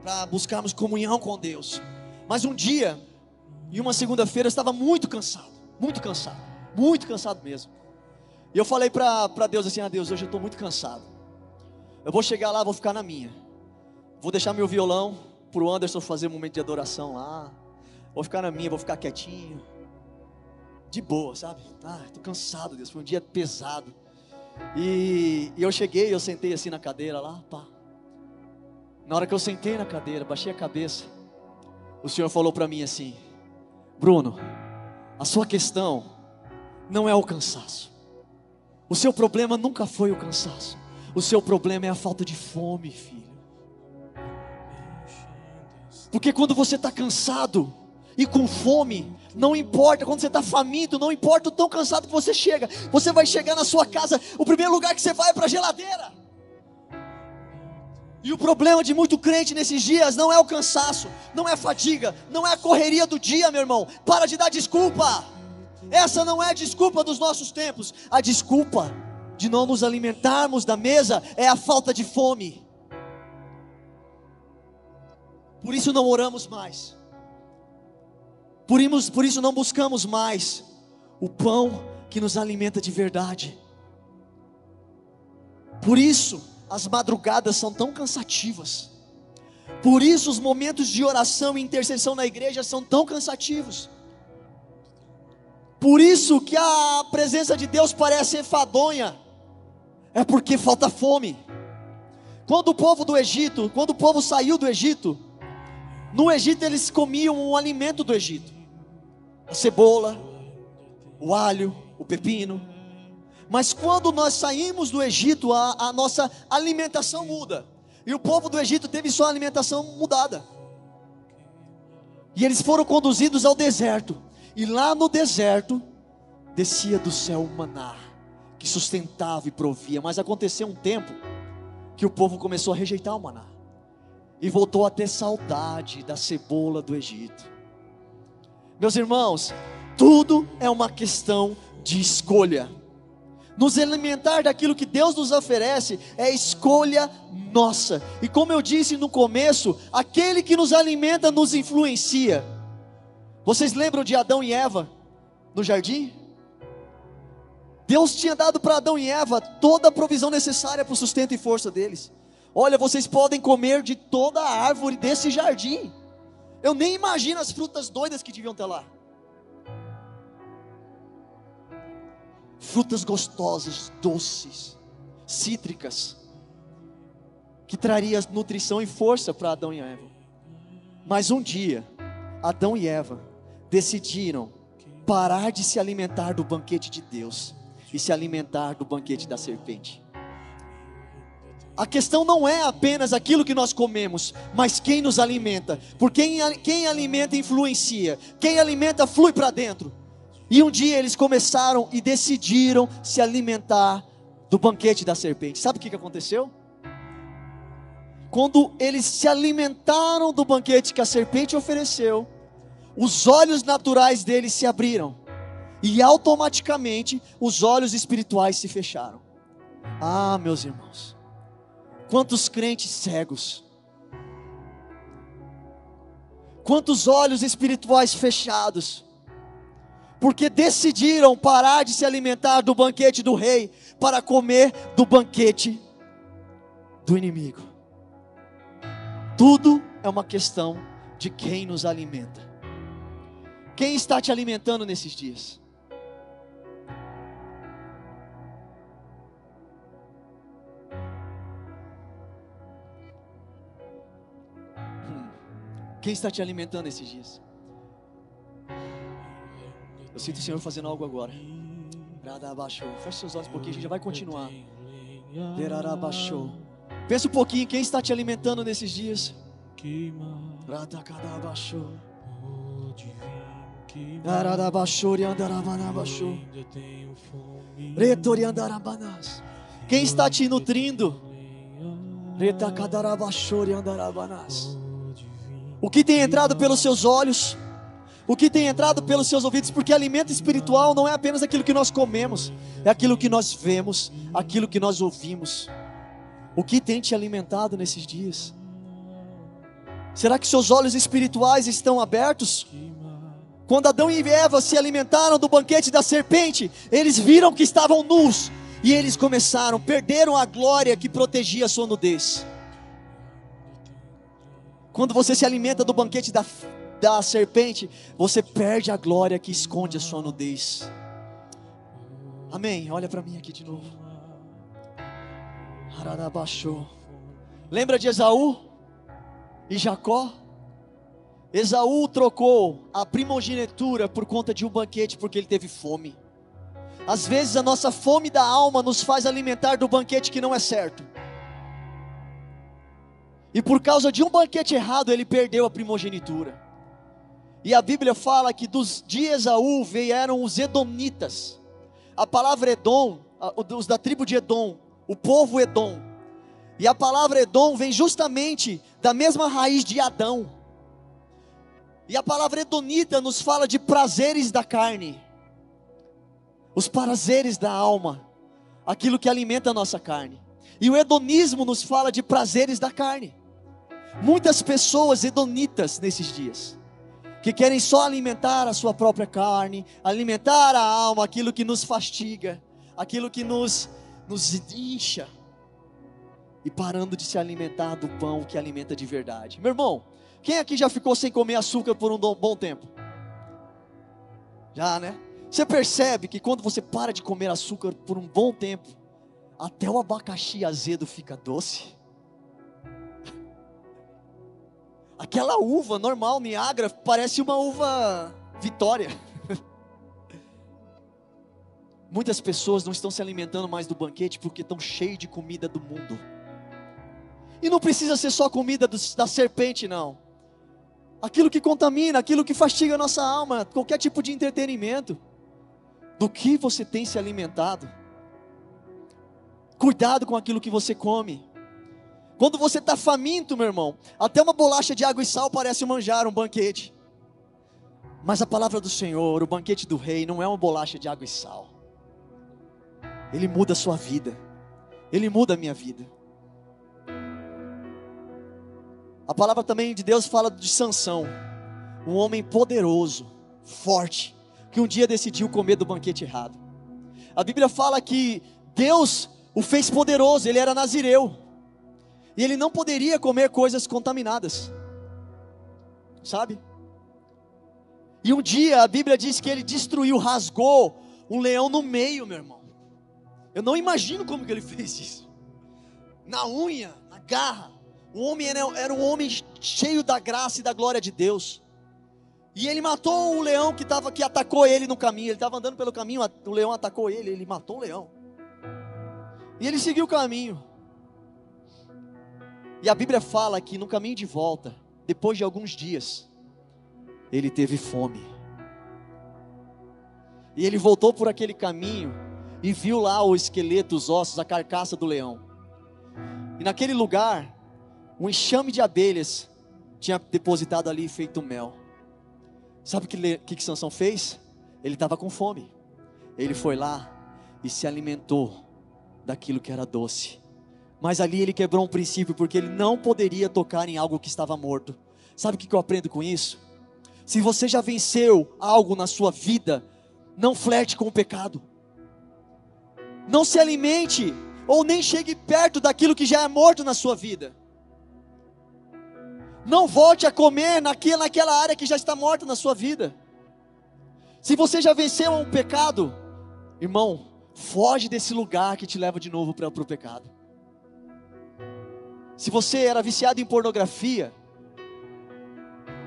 para buscarmos comunhão com Deus. Mas um dia, em uma segunda-feira, eu estava muito cansado, muito cansado, muito cansado mesmo. E eu falei para Deus assim: Ah, Deus, hoje eu estou muito cansado. Eu vou chegar lá, vou ficar na minha. Vou deixar meu violão para o Anderson fazer um momento de adoração lá. Vou ficar na minha, vou ficar quietinho. De boa, sabe? Ah, estou cansado, Deus. Foi um dia pesado. E, e eu cheguei, eu sentei assim na cadeira lá, pá. Na hora que eu sentei na cadeira, baixei a cabeça, o Senhor falou para mim assim: Bruno, a sua questão não é o cansaço. O seu problema nunca foi o cansaço. O seu problema é a falta de fome, filho. Porque quando você está cansado e com fome, não importa quando você está faminto, não importa o tão cansado que você chega, você vai chegar na sua casa, o primeiro lugar que você vai é para a geladeira. E o problema de muito crente nesses dias não é o cansaço, não é a fadiga, não é a correria do dia, meu irmão. Para de dar desculpa. Essa não é a desculpa dos nossos tempos. A desculpa de não nos alimentarmos da mesa é a falta de fome. Por isso não oramos mais. Por isso, por isso não buscamos mais o pão que nos alimenta de verdade. Por isso as madrugadas são tão cansativas. Por isso os momentos de oração e intercessão na igreja são tão cansativos. Por isso que a presença de Deus parece enfadonha. É porque falta fome. Quando o povo do Egito, quando o povo saiu do Egito, no Egito eles comiam o alimento do Egito a cebola, o alho, o pepino. Mas quando nós saímos do Egito, a, a nossa alimentação muda. E o povo do Egito teve sua alimentação mudada. E eles foram conduzidos ao deserto. E lá no deserto descia do céu o maná, que sustentava e provia. Mas aconteceu um tempo que o povo começou a rejeitar o maná. E voltou a ter saudade da cebola do Egito. Meus irmãos, tudo é uma questão de escolha. Nos alimentar daquilo que Deus nos oferece é escolha nossa. E como eu disse no começo, aquele que nos alimenta nos influencia. Vocês lembram de Adão e Eva no jardim? Deus tinha dado para Adão e Eva toda a provisão necessária para o sustento e força deles. Olha, vocês podem comer de toda a árvore desse jardim. Eu nem imagino as frutas doidas que deviam ter lá. frutas gostosas, doces, cítricas, que traria nutrição e força para Adão e Eva. Mas um dia, Adão e Eva decidiram parar de se alimentar do banquete de Deus e se alimentar do banquete da serpente. A questão não é apenas aquilo que nós comemos, mas quem nos alimenta. Porque quem, quem alimenta influencia, quem alimenta flui para dentro. E um dia eles começaram e decidiram se alimentar do banquete da serpente. Sabe o que aconteceu? Quando eles se alimentaram do banquete que a serpente ofereceu, os olhos naturais deles se abriram e automaticamente os olhos espirituais se fecharam. Ah, meus irmãos, quantos crentes cegos, quantos olhos espirituais fechados, porque decidiram parar de se alimentar do banquete do rei para comer do banquete do inimigo. Tudo é uma questão de quem nos alimenta. Quem está te alimentando nesses dias? Hum. Quem está te alimentando esses dias? Eu sinto o Senhor fazendo algo agora. Feche seus olhos um pouquinho, a gente já vai continuar. Pensa um pouquinho quem está te alimentando nesses dias. Quem está te nutrindo? O que tem entrado pelos seus olhos? o que tem entrado pelos seus ouvidos, porque alimento espiritual não é apenas aquilo que nós comemos, é aquilo que nós vemos, aquilo que nós ouvimos. O que tem te alimentado nesses dias? Será que seus olhos espirituais estão abertos? Quando Adão e Eva se alimentaram do banquete da serpente, eles viram que estavam nus e eles começaram, perderam a glória que protegia a sua nudez. Quando você se alimenta do banquete da, da serpente, você perde a glória que esconde a sua nudez. Amém. Olha para mim aqui de novo. Lembra de Esaú e Jacó? Esaú trocou a primogenitura por conta de um banquete porque ele teve fome. Às vezes a nossa fome da alma nos faz alimentar do banquete que não é certo. E por causa de um banquete errado, ele perdeu a primogenitura. E a Bíblia fala que dos de Esaú vieram os Edomitas. A palavra Edom, os da tribo de Edom, o povo Edom. E a palavra Edom vem justamente da mesma raiz de Adão. E a palavra Edonita nos fala de prazeres da carne, os prazeres da alma, aquilo que alimenta a nossa carne. E o hedonismo nos fala de prazeres da carne. Muitas pessoas hedonitas nesses dias que querem só alimentar a sua própria carne, alimentar a alma, aquilo que nos fastiga, aquilo que nos, nos incha, e parando de se alimentar do pão que alimenta de verdade. Meu irmão, quem aqui já ficou sem comer açúcar por um bom tempo? Já, né? Você percebe que quando você para de comer açúcar por um bom tempo, até o abacaxi azedo fica doce. [LAUGHS] Aquela uva normal, Niagara, parece uma uva Vitória. [LAUGHS] Muitas pessoas não estão se alimentando mais do banquete porque estão cheios de comida do mundo. E não precisa ser só comida da serpente, não. Aquilo que contamina, aquilo que fastiga a nossa alma, qualquer tipo de entretenimento. Do que você tem se alimentado? Cuidado com aquilo que você come. Quando você está faminto, meu irmão, até uma bolacha de água e sal parece um manjar, um banquete. Mas a palavra do Senhor, o banquete do rei, não é uma bolacha de água e sal. Ele muda a sua vida. Ele muda a minha vida. A palavra também de Deus fala de Sansão, um homem poderoso, forte, que um dia decidiu comer do banquete errado. A Bíblia fala que Deus o fez poderoso, ele era nazireu. E ele não poderia comer coisas contaminadas. Sabe? E um dia a Bíblia diz que ele destruiu, rasgou um leão no meio, meu irmão. Eu não imagino como que ele fez isso. Na unha, na garra. O homem era, um homem cheio da graça e da glória de Deus. E ele matou o leão que, tava, que atacou ele no caminho. Ele estava andando pelo caminho, o leão atacou ele, ele matou o leão. E ele seguiu o caminho. E a Bíblia fala que no caminho de volta, depois de alguns dias, ele teve fome. E ele voltou por aquele caminho e viu lá o esqueleto, os ossos, a carcaça do leão. E naquele lugar, um enxame de abelhas tinha depositado ali feito mel. Sabe o que, que, que Sansão fez? Ele estava com fome. Ele foi lá e se alimentou daquilo que era doce. Mas ali ele quebrou um princípio, porque ele não poderia tocar em algo que estava morto. Sabe o que eu aprendo com isso? Se você já venceu algo na sua vida, não flerte com o pecado. Não se alimente ou nem chegue perto daquilo que já é morto na sua vida. Não volte a comer naquela, naquela área que já está morta na sua vida. Se você já venceu um pecado, irmão, foge desse lugar que te leva de novo para o pecado. Se você era viciado em pornografia,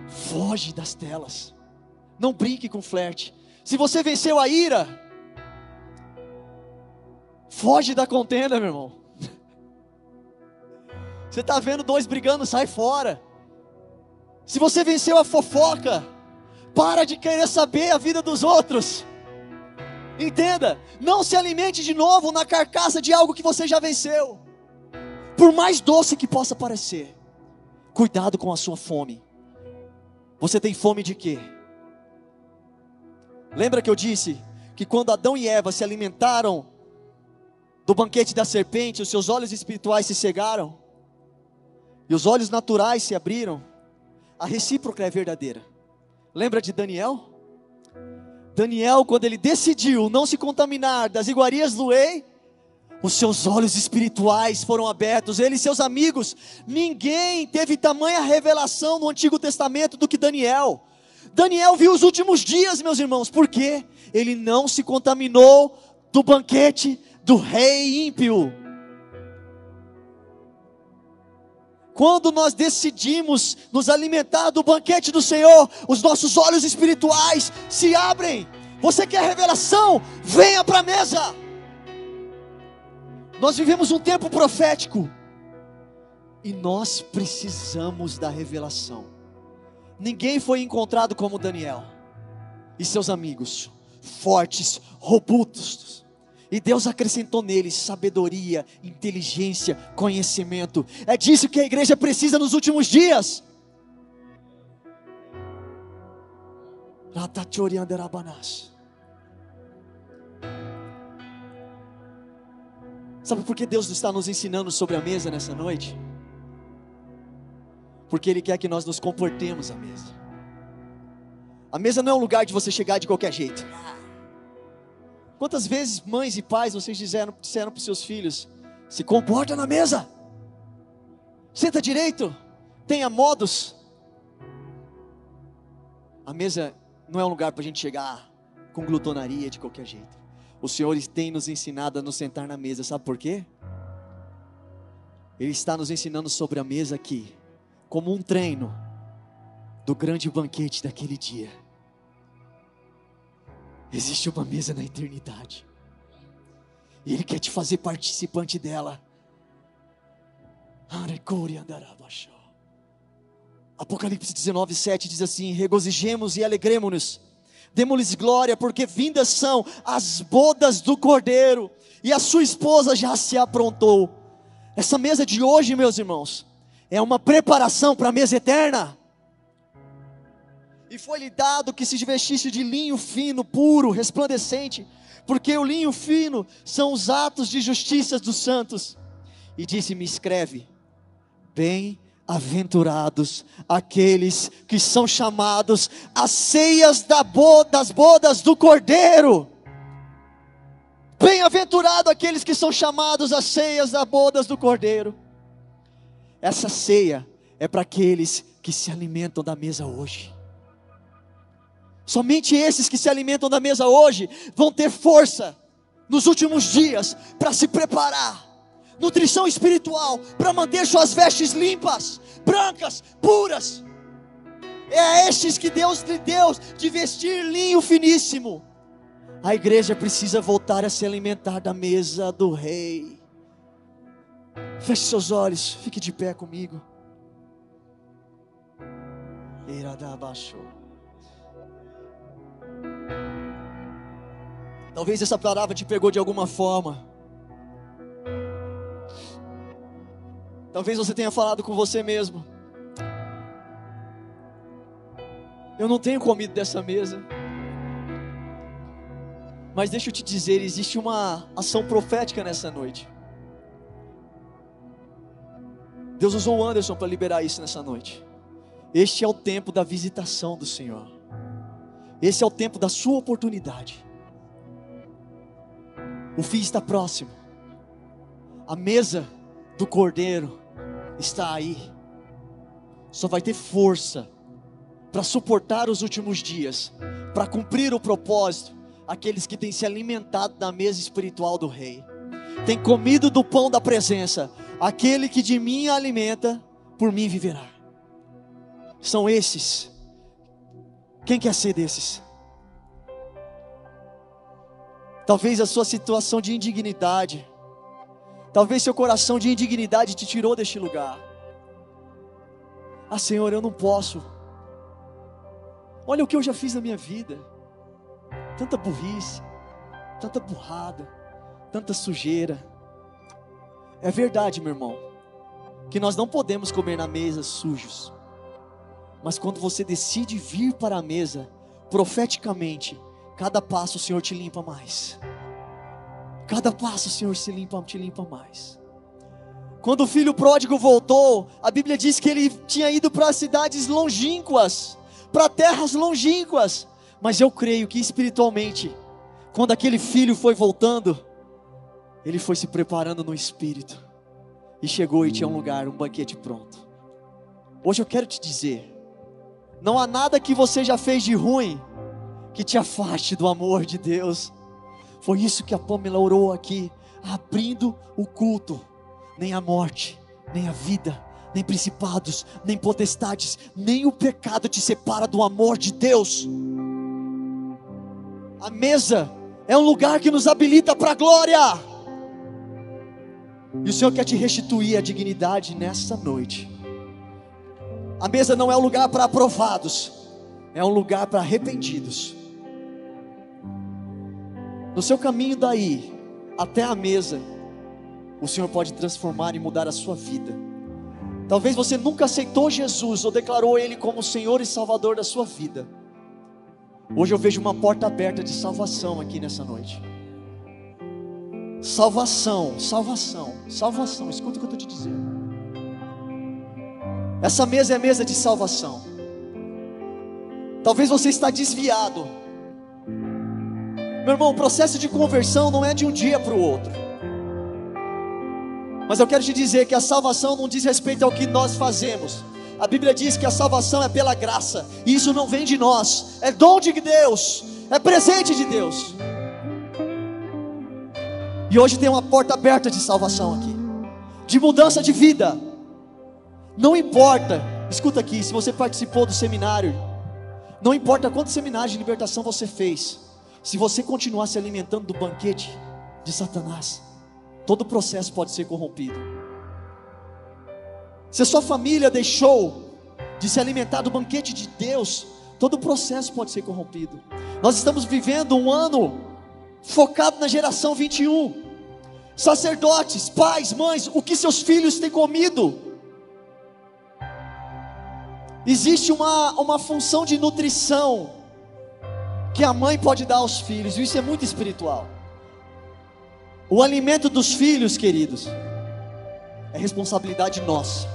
foge das telas. Não brinque com flerte. Se você venceu a ira, foge da contenda, meu irmão. [LAUGHS] Você está vendo dois brigando, sai fora. Se você venceu a fofoca, para de querer saber a vida dos outros. Entenda, não se alimente de novo na carcaça de algo que você já venceu. Por mais doce que possa parecer, cuidado com a sua fome. Você tem fome de quê? Lembra que eu disse que quando Adão e Eva se alimentaram do banquete da serpente, os seus olhos espirituais se cegaram e os olhos naturais se abriram? A recíproca é verdadeira. Lembra de Daniel? Daniel, quando ele decidiu não se contaminar das iguarias do rei, os seus olhos espirituais foram abertos, ele e seus amigos. Ninguém teve tamanha revelação no Antigo Testamento do que Daniel. Daniel viu os últimos dias, meus irmãos, porque ele não se contaminou do banquete do rei ímpio. Quando nós decidimos nos alimentar do banquete do Senhor, os nossos olhos espirituais se abrem. Você quer revelação? Venha para a mesa. Nós vivemos um tempo profético e nós precisamos da revelação. Ninguém foi encontrado como Daniel e seus amigos, fortes, robustos, e Deus acrescentou neles sabedoria, inteligência, conhecimento. É disso que a igreja precisa nos últimos dias. Sabe por que Deus está nos ensinando sobre a mesa nessa noite? Porque Ele quer que nós nos comportemos à mesa. A mesa não é um lugar de você chegar de qualquer jeito. Quantas vezes, mães e pais, vocês disseram, disseram para os seus filhos: se comporta na mesa, senta direito, tenha modos. A mesa não é um lugar para a gente chegar com glutonaria de qualquer jeito. O Senhor tem nos ensinado a nos sentar na mesa, sabe por quê? Ele está nos ensinando sobre a mesa aqui, como um treino do grande banquete daquele dia. Existe uma mesa na eternidade. E Ele quer te fazer participante dela. Apocalipse 19, 7 diz assim: Regozijemos e alegremos-nos, demos-lhes glória, porque vindas são as bodas do cordeiro, e a sua esposa já se aprontou. Essa mesa de hoje, meus irmãos, é uma preparação para a mesa eterna. E foi-lhe dado que se vestisse de linho fino, puro, resplandecente, porque o linho fino são os atos de justiça dos santos. E disse-me: escreve, bem-aventurados aqueles que são chamados às ceias das bodas do Cordeiro. Bem-aventurado aqueles que são chamados às ceias das bodas do Cordeiro. Essa ceia é para aqueles que se alimentam da mesa hoje. Somente esses que se alimentam da mesa hoje vão ter força nos últimos dias para se preparar. Nutrição espiritual para manter suas vestes limpas, brancas, puras. É a estes que Deus lhe deu de vestir linho finíssimo. A igreja precisa voltar a se alimentar da mesa do rei. Feche seus olhos, fique de pé comigo. Iradabaixou. Talvez essa palavra te pegou de alguma forma. Talvez você tenha falado com você mesmo. Eu não tenho comido dessa mesa. Mas deixa eu te dizer, existe uma ação profética nessa noite. Deus usou o Anderson para liberar isso nessa noite. Este é o tempo da visitação do Senhor. Esse é o tempo da sua oportunidade. O fim está próximo. A mesa do cordeiro está aí. Só vai ter força para suportar os últimos dias, para cumprir o propósito, aqueles que têm se alimentado da mesa espiritual do rei, têm comido do pão da presença, aquele que de mim alimenta, por mim viverá. São esses. Quem quer ser desses? Talvez a sua situação de indignidade, talvez seu coração de indignidade te tirou deste lugar. Ah, Senhor, eu não posso. Olha o que eu já fiz na minha vida. Tanta burrice, tanta burrada, tanta sujeira. É verdade, meu irmão, que nós não podemos comer na mesa sujos. Mas quando você decide vir para a mesa, profeticamente, Cada passo o Senhor te limpa mais. Cada passo o Senhor se limpa, te limpa mais. Quando o filho pródigo voltou, a Bíblia diz que ele tinha ido para cidades longínquas, para terras longínquas. Mas eu creio que espiritualmente, quando aquele filho foi voltando, ele foi se preparando no espírito e chegou e tinha um lugar, um banquete pronto. Hoje eu quero te dizer: não há nada que você já fez de ruim que te afaste do amor de Deus. Foi isso que a Pamela orou aqui, abrindo o culto. Nem a morte, nem a vida, nem principados, nem potestades, nem o pecado te separa do amor de Deus. A mesa é um lugar que nos habilita para a glória. E o Senhor quer te restituir a dignidade nessa noite. A mesa não é um lugar para aprovados, é um lugar para arrependidos. No seu caminho daí até a mesa, o Senhor pode transformar e mudar a sua vida. Talvez você nunca aceitou Jesus ou declarou Ele como Senhor e Salvador da sua vida. Hoje eu vejo uma porta aberta de salvação aqui nessa noite. Salvação, salvação, salvação. Escuta o que eu estou te dizendo. Essa mesa é a mesa de salvação. Talvez você está desviado meu irmão, o processo de conversão não é de um dia para o outro. Mas eu quero te dizer que a salvação não diz respeito ao que nós fazemos. A Bíblia diz que a salvação é pela graça, e isso não vem de nós, é dom de Deus, é presente de Deus. E hoje tem uma porta aberta de salvação aqui, de mudança de vida. Não importa, escuta aqui, se você participou do seminário, não importa quantos seminários de libertação você fez, se você continuar se alimentando do banquete de Satanás, todo o processo pode ser corrompido. Se a sua família deixou de se alimentar do banquete de Deus, todo o processo pode ser corrompido. Nós estamos vivendo um ano focado na geração 21. Sacerdotes, pais, mães, o que seus filhos têm comido? Existe uma, uma função de nutrição que a mãe pode dar aos filhos, isso é muito espiritual. O alimento dos filhos, queridos, é responsabilidade nossa.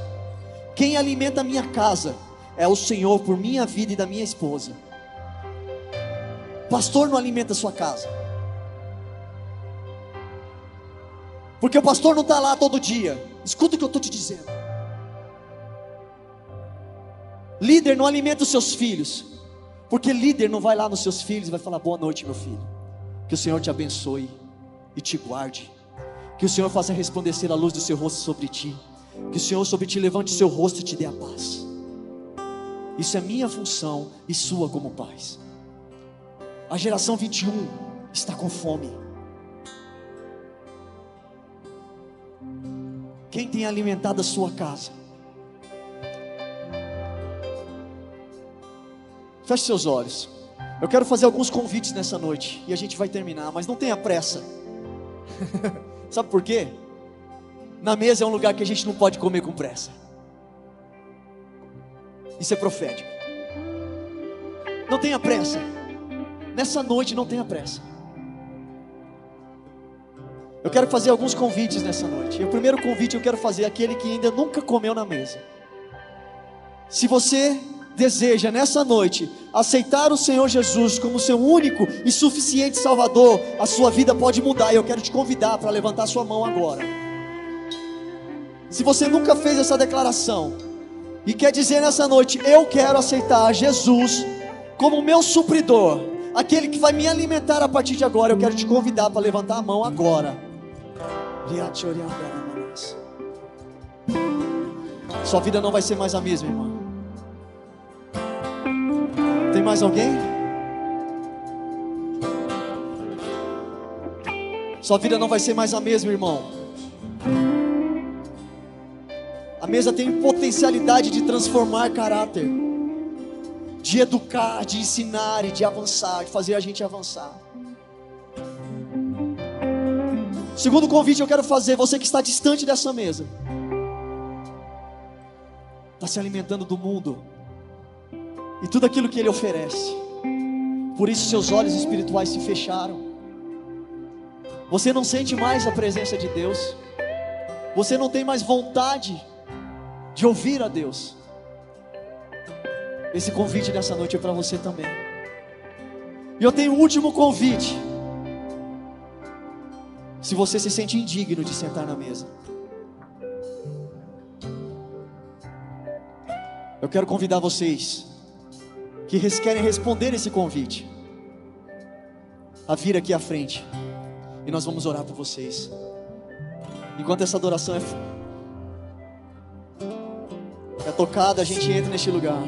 Quem alimenta a minha casa é o Senhor por minha vida e da minha esposa. Pastor não alimenta a sua casa. Porque o pastor não está lá todo dia. Escuta o que eu estou te dizendo. Líder não alimenta os seus filhos. Porque líder não vai lá nos seus filhos e vai falar: Boa noite, meu filho. Que o Senhor te abençoe e te guarde. Que o Senhor faça resplandecer a luz do seu rosto sobre ti. Que o Senhor sobre ti levante o seu rosto e te dê a paz. Isso é minha função e sua como pais. A geração 21 está com fome. Quem tem alimentado a sua casa? Feche seus olhos. Eu quero fazer alguns convites nessa noite e a gente vai terminar, mas não tenha pressa. [LAUGHS] Sabe por quê? Na mesa é um lugar que a gente não pode comer com pressa. Isso é profético. Não tenha pressa. Nessa noite não tenha pressa. Eu quero fazer alguns convites nessa noite. E o primeiro convite eu quero fazer é aquele que ainda nunca comeu na mesa. Se você deseja nessa noite aceitar o Senhor Jesus como seu único e suficiente Salvador, a sua vida pode mudar. E eu quero te convidar para levantar sua mão agora. Se você nunca fez essa declaração e quer dizer nessa noite, eu quero aceitar Jesus como meu supridor, aquele que vai me alimentar a partir de agora, eu quero te convidar para levantar a mão agora. Sua vida não vai ser mais a mesma, irmão. Tem mais alguém? Sua vida não vai ser mais a mesma, irmão. A mesa tem potencialidade de transformar caráter, de educar, de ensinar e de avançar, de fazer a gente avançar. Segundo convite eu quero fazer, você que está distante dessa mesa, está se alimentando do mundo, e tudo aquilo que Ele oferece. Por isso seus olhos espirituais se fecharam. Você não sente mais a presença de Deus. Você não tem mais vontade de ouvir a Deus. Esse convite dessa noite é para você também. E eu tenho um último convite. Se você se sente indigno de sentar na mesa, eu quero convidar vocês que querem responder esse convite, a vir aqui à frente e nós vamos orar por vocês. Enquanto essa adoração é, é tocada, a gente entra neste lugar.